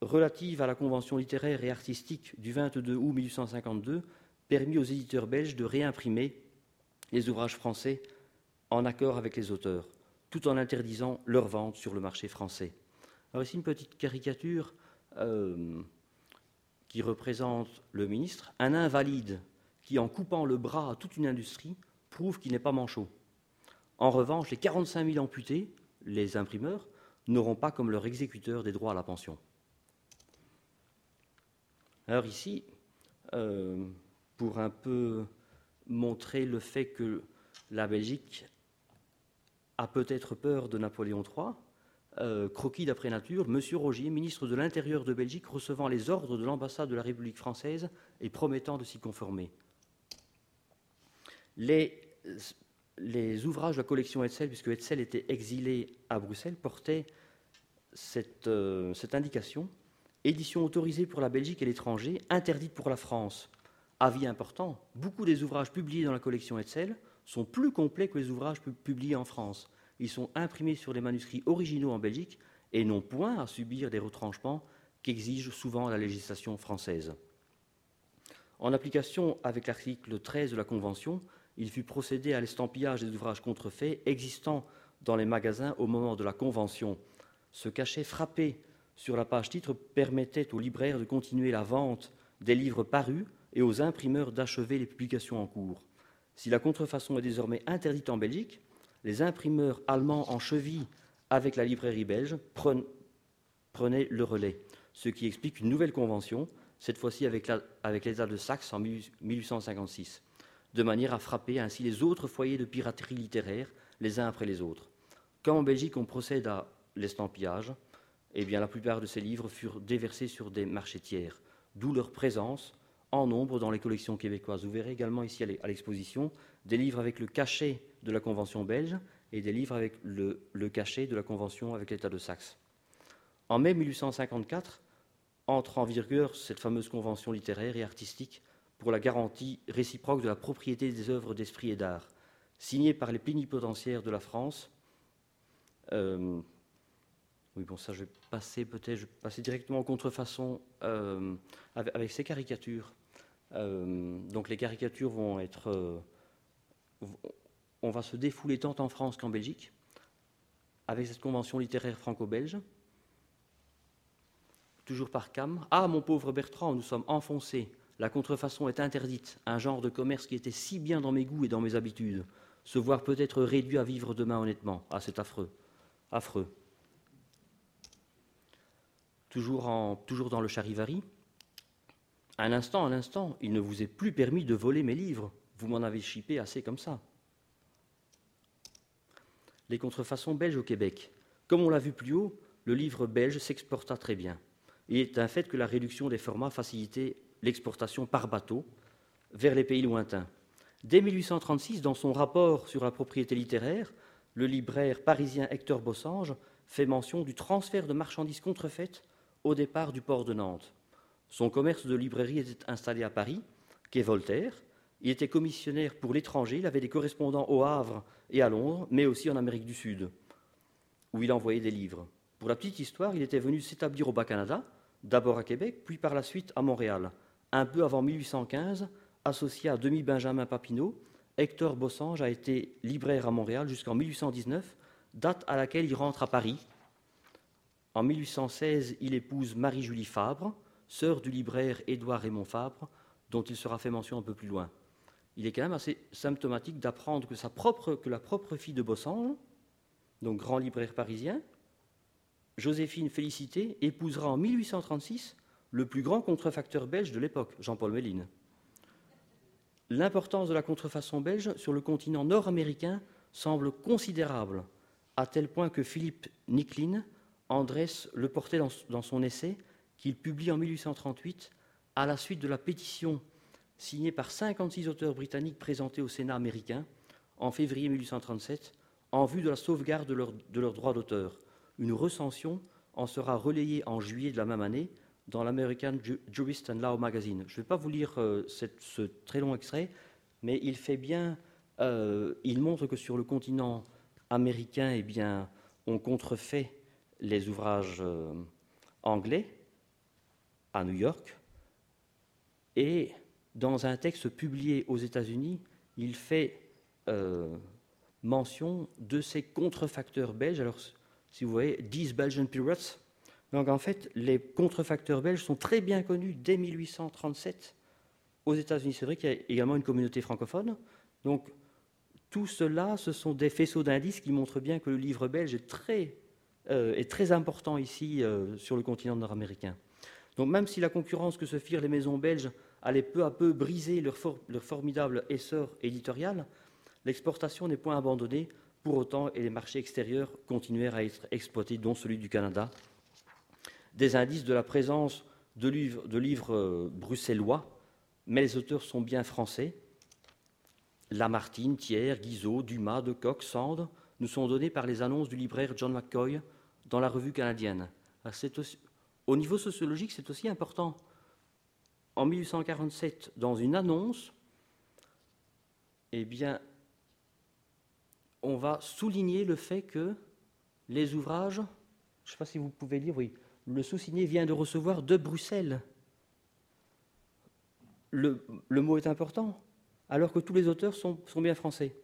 relative à la convention littéraire et artistique du 22 août 1852 permit aux éditeurs belges de réimprimer les ouvrages français en accord avec les auteurs, tout en interdisant leur vente sur le marché français. Alors ici une petite caricature euh, qui représente le ministre, un invalide qui, en coupant le bras à toute une industrie, prouve qu'il n'est pas manchot. En revanche, les 45 000 amputés, les imprimeurs, n'auront pas comme leur exécuteur des droits à la pension. Alors ici, euh, pour un peu montrer le fait que la Belgique a peut-être peur de Napoléon III. Euh, croquis d'après nature, Monsieur Rogier, ministre de l'Intérieur de Belgique, recevant les ordres de l'ambassade de la République française et promettant de s'y conformer. Les, ouvrages de la collection Hetzel, puisque Hetzel était exilé à Bruxelles, portaient cette, euh, cette indication édition autorisée pour la Belgique et l'étranger, interdite pour la France. Avis important, beaucoup des ouvrages publiés dans la collection Hetzel sont plus complets que les ouvrages publiés en France. Ils sont imprimés sur des manuscrits originaux en Belgique et n'ont point à subir des retranchements qu'exige souvent la législation française. En application avec l'article 13 de la Convention, il fut procédé à l'estampillage des ouvrages contrefaits existant dans les magasins au moment de la Convention. Ce cachet frappé sur la page titre permettait aux libraires de continuer la vente des livres parus et aux imprimeurs d'achever les publications en cours. Si la contrefaçon est désormais interdite en Belgique, les imprimeurs allemands en cheville avec la librairie belge prenaient le relais, ce qui explique une nouvelle convention, cette fois-ci avec l'État de Saxe en 1856, de manière à frapper ainsi les autres foyers de piraterie littéraire les uns après les autres. Quand en Belgique on procède à l'estampillage, eh bien la plupart de ces livres furent déversés sur des marchés tiers, d'où leur présence en nombre dans les collections québécoises. Vous verrez également ici à l'exposition des livres avec le cachet de la Convention belge et des livres avec le, cachet de la Convention avec l'État de Saxe. En mai 1854 entre en vigueur cette fameuse convention littéraire et artistique pour la garantie réciproque de la propriété des œuvres d'esprit et d'art, signée par les plénipotentiaires de la France. Euh, oui, bon, ça, je vais passer peut-être, je vais passer directement en contrefaçon euh, avec, ces caricatures. Euh, donc, les caricatures vont être. Euh, on va se défouler tant en France qu'en Belgique, avec cette convention littéraire franco-belge. Toujours par cam. Ah, mon pauvre Bertrand, nous sommes enfoncés. La contrefaçon est interdite, un genre de commerce qui était si bien dans mes goûts et dans mes habitudes. Se voir peut-être réduit à vivre demain honnêtement. Ah, c'est affreux. Affreux toujours, dans le charivari. Un instant, un instant, il ne vous est plus permis de voler mes livres. Vous m'en avez chipé assez comme ça. Les contrefaçons belges au Québec. Comme on l'a vu plus haut, le livre belge s'exporta très bien. Il est un fait que la réduction des formats facilitait l'exportation par bateau vers les pays lointains. Dès 1836, dans son rapport sur la propriété littéraire, le libraire parisien Hector Bossange fait mention du transfert de marchandises contrefaites au départ du port de Nantes. Son commerce de librairie était installé à Paris, quai Voltaire. Il était commissionnaire pour l'étranger, il avait des correspondants au Havre et à Londres, mais aussi en Amérique du Sud, où il envoyait des livres. Pour la petite histoire, il était venu s'établir au Bas-Canada, d'abord à Québec, puis par la suite à Montréal. Un peu avant 1815, associé à Demi-Benjamin Papineau, Hector Bossange a été libraire à Montréal jusqu'en 1819, date à laquelle il rentre à Paris en 1816, il épouse Marie-Julie Fabre, sœur du libraire Édouard Raymond Fabre, dont il sera fait mention un peu plus loin. Il est quand même assez symptomatique d'apprendre que, la propre fille de Bossange, donc grand libraire parisien, Joséphine Félicité, épousera en 1836 le plus grand contrefacteur belge de l'époque, Jean-Paul Méline. L'importance de la contrefaçon belge sur le continent nord-américain semble considérable, à tel point que Philippe Nicklin Andrés le portait dans, son essai qu'il publie en 1838 à la suite de la pétition signée par 56 auteurs britanniques présentés au Sénat américain en février 1837 en vue de la sauvegarde de leurs leur droits d'auteur. Une recension en sera relayée en juillet de la même année dans l'American Jurist and Law Magazine. Je ne vais pas vous lire euh, ce très long extrait, mais il fait bien, euh, il montre que sur le continent américain, eh bien, on contrefait les ouvrages euh, anglais à New York et dans un texte publié aux États-Unis, il fait euh, mention de ces contrefacteurs belges. Alors, si vous voyez, 10 Belgian Pirates. Donc, en fait, les contrefacteurs belges sont très bien connus dès 1837 aux États-Unis. C'est vrai qu'il y a également une communauté francophone. Donc, tout cela, ce sont des faisceaux d'indices qui montrent bien que le livre belge est très est très important ici euh, sur le continent nord-américain. Donc même si la concurrence que se firent les maisons belges allait peu à peu briser leur, formidable essor éditorial, l'exportation n'est point abandonnée Pour autant, et les marchés extérieurs continuèrent à être exploités, dont celui du Canada. Des indices de la présence de livres, de euh, bruxellois, mais les auteurs sont bien français. Lamartine, Thiers, Guizot, Dumas, Decoq, Sand nous sont donnés par les annonces du libraire John McCoy dans la revue canadienne. au niveau sociologique, c'est aussi important. En 1847, dans une annonce, eh bien, on va souligner le fait que les ouvrages, je ne sais pas si vous pouvez lire, oui, le sous-signé vient de recevoir de Bruxelles. Le, mot est important, alors que tous les auteurs sont, bien français.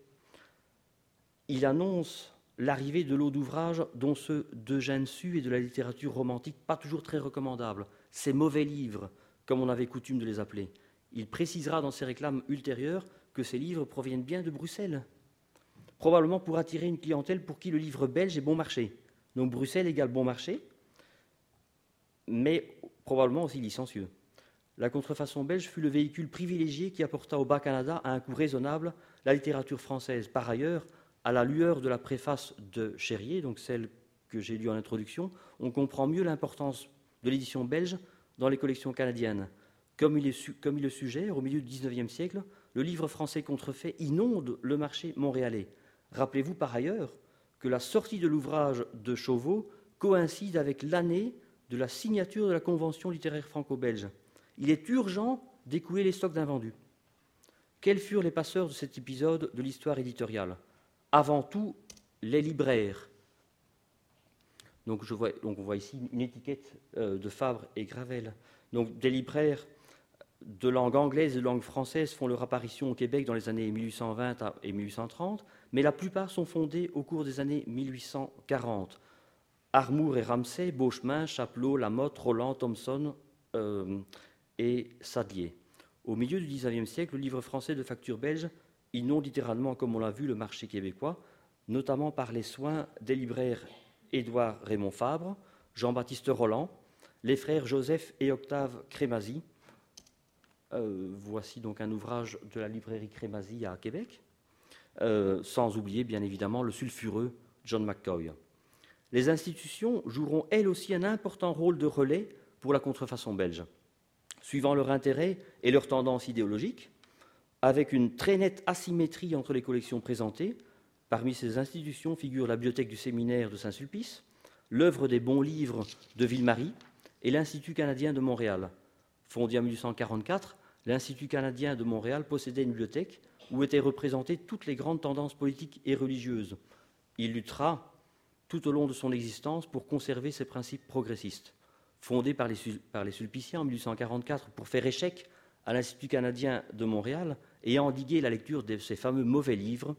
Il annonce l'arrivée de l'eau d'ouvrage, dont ceux d'Eugène Sue et de la littérature romantique, pas toujours très recommandables, ces mauvais livres, comme on avait coutume de les appeler. Il précisera dans ses réclames ultérieures que ces livres proviennent bien de Bruxelles probablement pour attirer une clientèle pour qui le livre belge est bon marché. Donc Bruxelles égale bon marché, mais probablement aussi licencieux. La contrefaçon belge fut le véhicule privilégié qui apporta au Bas-Canada à un coût raisonnable la littérature française. Par ailleurs, à la lueur de la préface de Cherrier, donc celle que j'ai lue en introduction, on comprend mieux l'importance de l'édition belge dans les collections canadiennes. Comme il, le suggère, au milieu du XIXe siècle, le livre français contrefait inonde le marché montréalais. Rappelez-vous par ailleurs que la sortie de l'ouvrage de Chauveau coïncide avec l'année de la signature de la Convention littéraire franco-belge. Il est urgent d'écouler les stocks d'invendus. Quels furent les passeurs de cet épisode de l'histoire éditoriale? Avant tout, les libraires. Donc, on voit ici une étiquette euh, de Fabre et Gravel. Donc des libraires de langue anglaise et de langue française font leur apparition au Québec dans les années 1820 et 1830, mais la plupart sont fondés au cours des années 1840. Armour et Ramsay, Beauchemin, Chapelot, Lamotte, Roland, Thomson euh, et Sadlier. Au milieu du XIXe siècle, le livre français de facture belge inonde littéralement, comme on l'a vu, le marché québécois, notamment par les soins des libraires Édouard Raymond Fabre, Jean-Baptiste Roland, les frères Joseph et Octave Crémazie, euh, voici donc un ouvrage de la librairie Crémazie à Québec, euh, sans oublier bien évidemment le sulfureux John McCoy. Les institutions joueront elles aussi un important rôle de relais pour la contrefaçon belge, suivant leur intérêt et leur tendance idéologique, avec une très nette asymétrie entre les collections présentées. Parmi ces institutions figurent la bibliothèque du séminaire de Saint-Sulpice, l'œuvre des bons livres de Ville-Marie et l'Institut canadien de Montréal. Fondé en 1844, l'Institut canadien de Montréal possédait une bibliothèque où étaient représentées toutes les grandes tendances politiques et religieuses. Il luttera tout au long de son existence pour conserver ses principes progressistes. Fondé par les, par les Sulpiciens en 1844 pour faire échec à l'Institut canadien de Montréal et endiguer la lecture de ces fameux mauvais livres,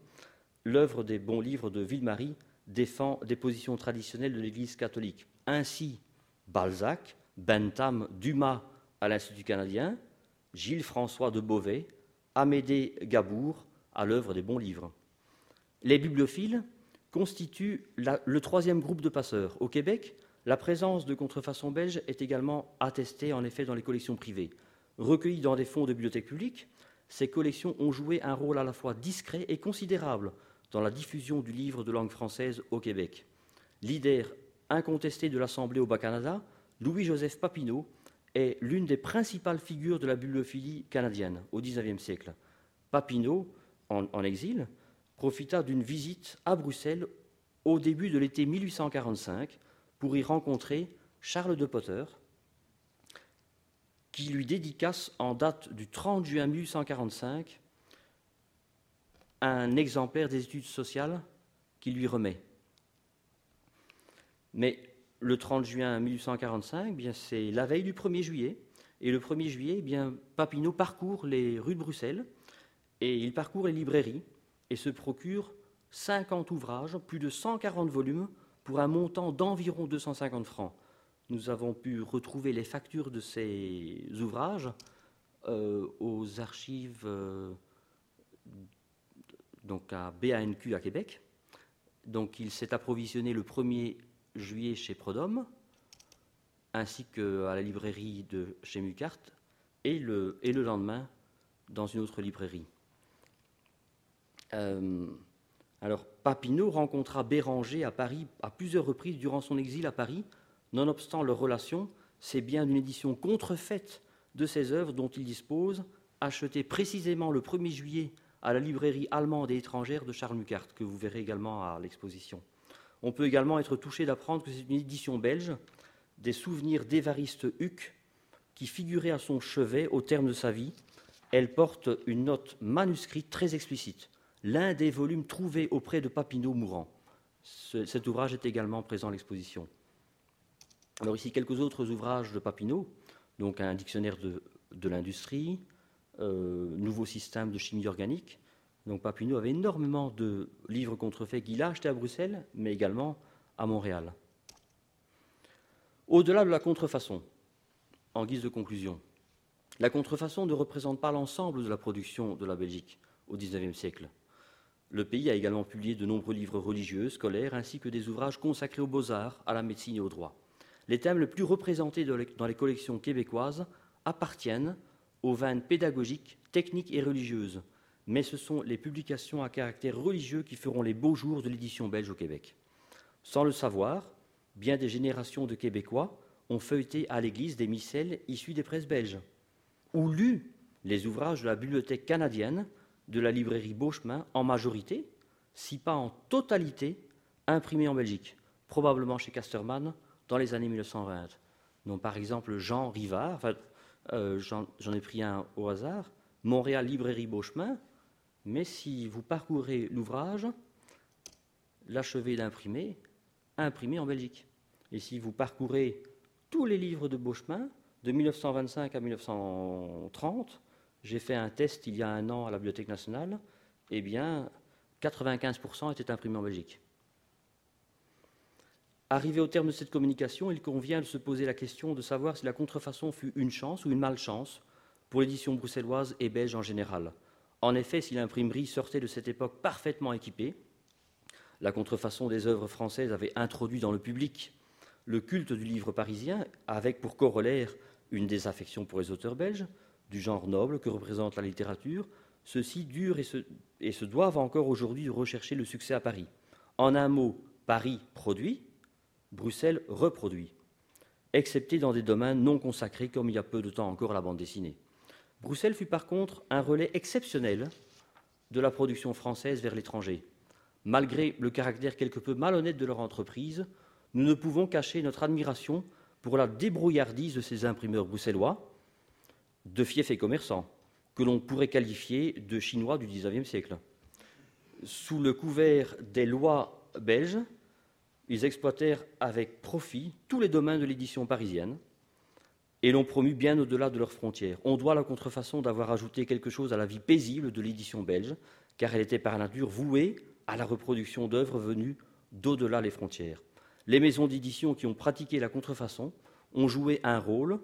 l'œuvre des bons livres de Ville-Marie défend des positions traditionnelles de l'Église catholique. Ainsi, Balzac, Bentham, Dumas à l'Institut canadien, Gilles François de Beauvais, Amédée Gabour à l'œuvre des bons livres. Les bibliophiles constituent le troisième groupe de passeurs. Au Québec, la présence de contrefaçons belges est également attestée en effet dans les collections privées. Recueillies dans des fonds de bibliothèque publique, ces collections ont joué un rôle à la fois discret et considérable dans la diffusion du livre de langue française au Québec. Leader incontesté de l'Assemblée au Bas-Canada, Louis-Joseph Papineau est l'une des principales figures de la bibliophilie canadienne au XIXe siècle. Papineau, en, exil, profita d'une visite à Bruxelles au début de l'été 1845 pour y rencontrer Charles de Potter, qui lui dédicace en date du 30 juin 1845 un exemplaire des études sociales qu'il lui remet. Mais le 30 juin 1845, eh bien c'est la veille du 1er juillet. Et le 1er juillet, eh bien, Papineau parcourt les rues de Bruxelles et il parcourt les librairies et se procure 50 ouvrages, plus de 140 volumes, pour un montant d'environ 250 francs. Nous avons pu retrouver les factures de ces ouvrages euh, aux archives euh, donc à BANQ à Québec. Donc il s'est approvisionné le 1er juillet chez Prodome, ainsi qu'à la librairie de chez Mucart, et le, et le lendemain dans une autre librairie. Euh, Alors, Papineau rencontra Béranger à Paris à plusieurs reprises durant son exil à Paris. Nonobstant leur relation, c'est bien d'une édition contrefaite de ses œuvres dont il dispose, achetée précisément le 1er juillet à la librairie allemande et étrangère de Charles Mucart, que vous verrez également à l'exposition. On peut également être touché d'apprendre que c'est une édition belge des souvenirs d'Évariste Huc, qui figurait à son chevet au terme de sa vie. Elle porte une note manuscrite très explicite, l'un des volumes trouvés auprès de Papineau mourant. cet ouvrage est également présent à l'exposition. Alors ici, quelques autres ouvrages de Papineau, donc un dictionnaire de, l'industrie, euh, nouveau système de chimie organique. Donc Papineau avait énormément de livres contrefaits qu'il a achetés à Bruxelles, mais également à Montréal. Au-delà de la contrefaçon, en guise de conclusion, la contrefaçon ne représente pas l'ensemble de la production de la Belgique au XIXe siècle. Le pays a également publié de nombreux livres religieux, scolaires, ainsi que des ouvrages consacrés aux beaux-arts, à la médecine et au droit. Les thèmes les plus représentés dans les collections québécoises appartiennent aux veines pédagogiques, techniques et religieuses, mais ce sont les publications à caractère religieux qui feront les beaux jours de l'édition belge au Québec. Sans le savoir, bien des générations de Québécois ont feuilleté à l'Église des missels issus des presses belges, ou lu les ouvrages de la bibliothèque canadienne, de la librairie Beauchemin, en majorité, si pas en totalité, imprimés en Belgique, probablement chez Casterman dans les années 1920. Donc, par exemple, Jean Rivard, euh, j'en ai pris un au hasard, Montréal Librairie Beauchemin, mais si vous parcourez l'ouvrage, l'achevé d'imprimer, imprimé en Belgique. Et si vous parcourez tous les livres de Beauchemin, de 1925 à 1930, j'ai fait un test il y a un an à la Bibliothèque nationale, eh bien, 95% étaient imprimés en Belgique. Arrivé au terme de cette communication, il convient de se poser la question de savoir si la contrefaçon fut une chance ou une malchance pour l'édition bruxelloise et belge en général. En effet, si l'imprimerie sortait de cette époque parfaitement équipée, la contrefaçon des œuvres françaises avait introduit dans le public le culte du livre parisien, avec pour corollaire une désaffection pour les auteurs belges, du genre noble que représente la littérature, ceux-ci durent et se, doivent encore aujourd'hui rechercher le succès à Paris. En un mot, Paris produit, Bruxelles reproduit, excepté dans des domaines non consacrés comme il y a peu de temps encore la bande dessinée. Bruxelles fut par contre un relais exceptionnel de la production française vers l'étranger. Malgré le caractère quelque peu malhonnête de leur entreprise, nous ne pouvons cacher notre admiration pour la débrouillardise de ces imprimeurs bruxellois, de fiefs et commerçants, que l'on pourrait qualifier de chinois du XIXe siècle. Sous le couvert des lois belges, ils exploitèrent avec profit tous les domaines de l'édition parisienne et l'ont promu bien au-delà de leurs frontières. On doit la contrefaçon d'avoir ajouté quelque chose à la vie paisible de l'édition belge, car elle était par nature vouée à la reproduction d'œuvres venues d'au-delà les frontières. Les maisons d'édition qui ont pratiqué la contrefaçon ont joué un rôle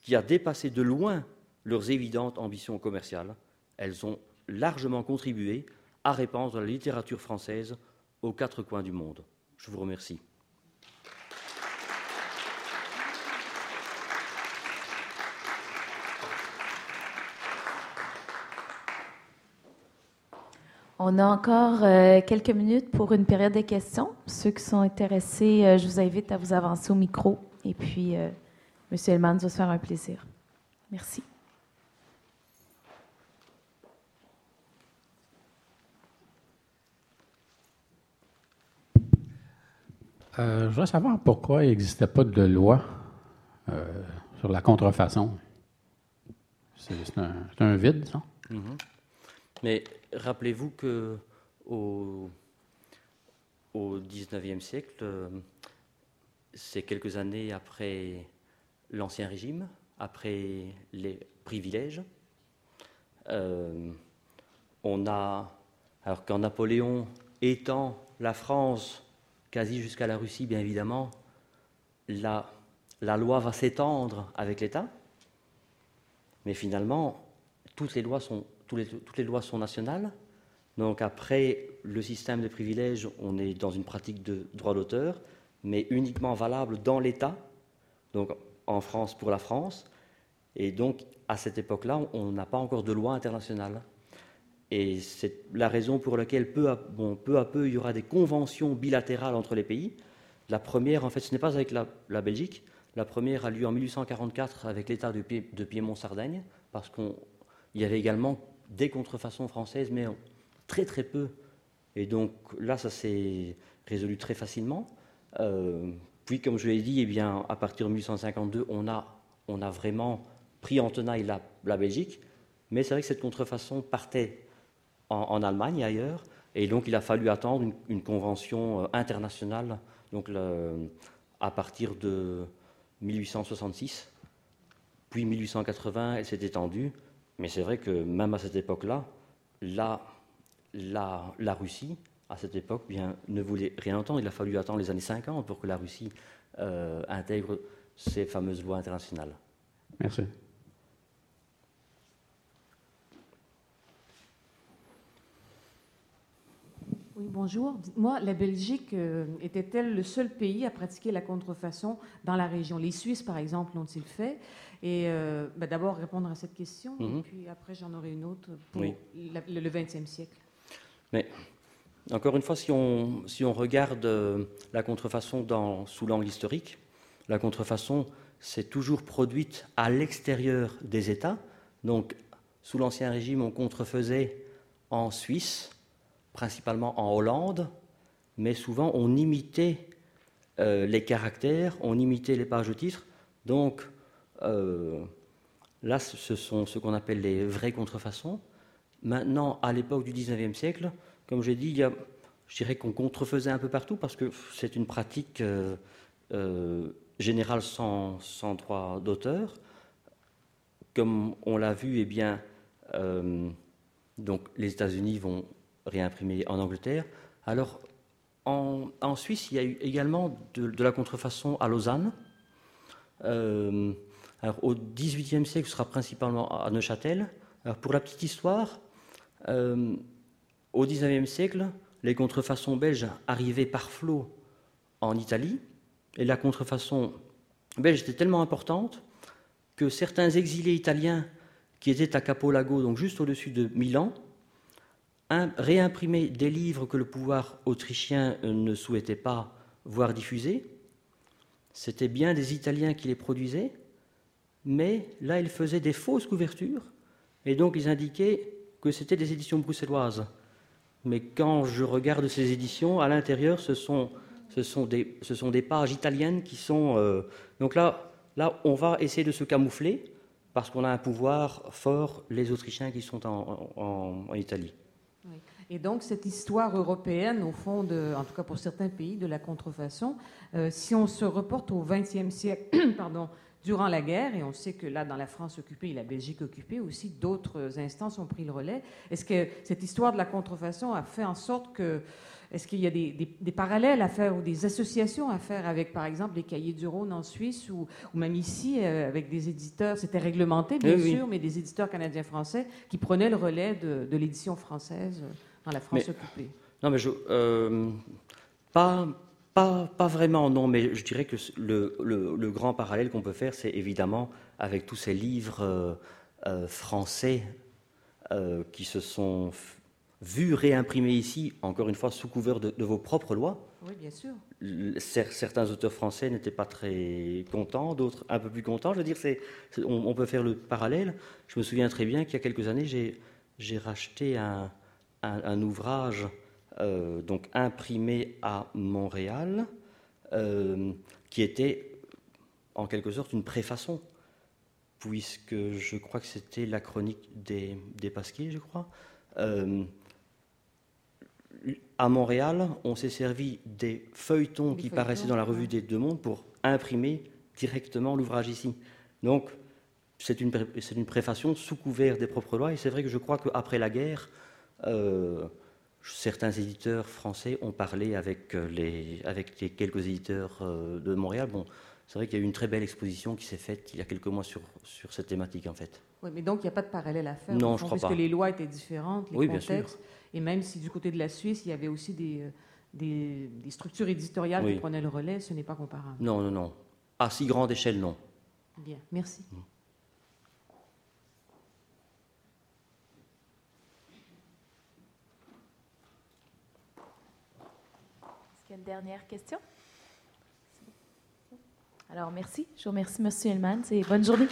qui a dépassé de loin leurs évidentes ambitions commerciales. Elles ont largement contribué à répandre la littérature française aux quatre coins du monde. Je vous remercie. On a encore euh, quelques minutes pour une période de questions. Ceux qui sont intéressés, euh, je vous invite à vous avancer au micro. Et puis, euh, M. Elman va se faire un plaisir. Merci. Je voudrais savoir pourquoi il n'existait pas de loi sur la contrefaçon. C'est un, vide, ça? Mm-hmm. Mais rappelez-vous que au, au 19e siècle, euh, c'est quelques années après l'Ancien Régime, après les privilèges. Euh, on a, alors quand Napoléon étend la France quasi jusqu'à la Russie, bien évidemment, la, la loi va s'étendre avec l'État, mais finalement, toutes les lois sont toutes les lois sont nationales. Donc après le système de privilèges, on est dans une pratique de droit d'auteur, mais uniquement valable dans l'État, donc en France pour la France. Et donc à cette époque-là, on n'a pas encore de loi internationale. Et c'est la raison pour laquelle peu à, peu il y aura des conventions bilatérales entre les pays. La première, en fait, ce n'est pas avec la, Belgique. La première a lieu en 1844 avec l'État de, Piémont-Sardaigne, parce qu'il y avait également des contrefaçons françaises, mais très très peu. Et donc là, ça s'est résolu très facilement. Euh, puis, comme je l'ai dit, eh bien, à partir de 1852, on a, vraiment pris en tenaille la Belgique. Mais c'est vrai que cette contrefaçon partait en, Allemagne et ailleurs. Et donc, il a fallu attendre une, convention euh, internationale donc à partir de 1866. Puis 1880, elle s'est étendue. Mais c'est vrai que même à cette époque-là, la, la, la, Russie, à cette époque, bien, ne voulait rien entendre. Il a fallu attendre les années 50 pour que la Russie euh, intègre ces fameuses lois internationales. Merci. Oui, bonjour. Moi, la Belgique euh, était-elle le seul pays à pratiquer la contrefaçon dans la région? Les Suisses, par exemple, l'ont-ils fait? Et euh, ben, d'abord répondre à cette question, et mhm. puis après j'en aurai une autre pour le XXe siècle. Mais encore une fois, si on, si on regarde euh, la contrefaçon dans, sous l'angle historique, la contrefaçon s'est toujours produite à l'extérieur des États. Donc, sous l'Ancien Régime, on contrefaisait en Suisse, principalement en Hollande, mais souvent on imitait euh, les caractères, on imitait les pages de titres. Donc euh, là, ce sont ce qu'on appelle les vraies contrefaçons. Maintenant, à l'époque du 19e siècle, comme j'ai dit, il y a, je dirais qu'on contrefaisait un peu partout parce que c'est une pratique euh, générale sans, sans droit d'auteur. Comme on l'a vu, eh bien, donc les États-Unis vont réimprimé en Angleterre. Alors, en, Suisse, il y a eu également de, la contrefaçon à Lausanne. Euh, alors, au XVIIIe siècle, ce sera principalement à Neuchâtel. Alors, pour la petite histoire, euh, au XIXe siècle, les contrefaçons belges arrivaient par flot en Italie, et la contrefaçon belge était tellement importante que certains exilés italiens qui étaient à Capolago, donc juste au-dessus de Milan, réimprimer des livres que le pouvoir autrichien euh, ne souhaitait pas voir diffusés. C'était bien des Italiens qui les produisaient, mais là, ils faisaient des fausses couvertures, et donc ils indiquaient que c'était des éditions bruxelloises. Mais quand je regarde ces éditions, à l'intérieur, ce sont, des pages italiennes qui sont... Euh, donc là, là, on va essayer de se camoufler, parce qu'on a un pouvoir fort, les Autrichiens qui sont en Italie. Et donc, cette histoire européenne, au fond, de, en tout cas pour certains pays, de la contrefaçon, euh, si on se reporte au XXe siècle, pardon, durant la guerre, et on sait que là, dans la France occupée et la Belgique occupée aussi, d'autres instances ont pris le relais. Est-ce que cette histoire de la contrefaçon a fait en sorte que. Est-ce qu'il y a des, parallèles à faire ou des associations à faire avec, par exemple, les cahiers du Rhône en Suisse ou, même ici, euh, avec des éditeurs, c'était réglementé bien sûr, mais des éditeurs canadiens-français qui prenaient le relais de, de l'édition française dans la France occupée Non, mais je, euh, pas, pas, pas, vraiment, non, mais je dirais que le, le, grand parallèle qu'on peut faire, c'est évidemment avec tous ces livres euh, euh, français qui se sont vus réimprimés ici, encore une fois, sous couvert de, vos propres lois. Oui, bien sûr. Certains auteurs français n'étaient pas très contents, d'autres un peu plus contents. Je veux dire, c'est, on, on, peut faire le parallèle. Je me souviens très bien qu'il y a quelques années, j'ai racheté un, un, ouvrage euh, donc imprimé à Montréal, euh, qui était en quelque sorte une préfaçon, puisque je crois que c'était la chronique des, des Pasquiers, je crois. Euh, à Montréal, on s'est servi des feuilletons qui paraissaient dans la revue des Deux Mondes pour imprimer directement l'ouvrage ici. Donc, c'est une, une préfaction sous couvert des propres lois, et c'est vrai que je crois qu'après la guerre, certains éditeurs français ont parlé avec, euh, les, avec les quelques éditeurs euh, de Montréal. Bon, c'est vrai qu'il y a eu une très belle exposition qui s'est faite il y a quelques mois sur, sur cette thématique, en fait. Oui, mais donc il n'y a pas de parallèle à faire. Non, je crois pas. Parce que les lois étaient différentes, les contextes. Et même si du côté de la Suisse, il y avait aussi des, des, structures éditoriales qui prenaient le relais, ce n'est pas comparable. Non, non, non. À si grande échelle, non. Bien, merci. Mm. Dernière question? Alors, merci. Je vous remercie, M. Hellman. C'est bonne journée.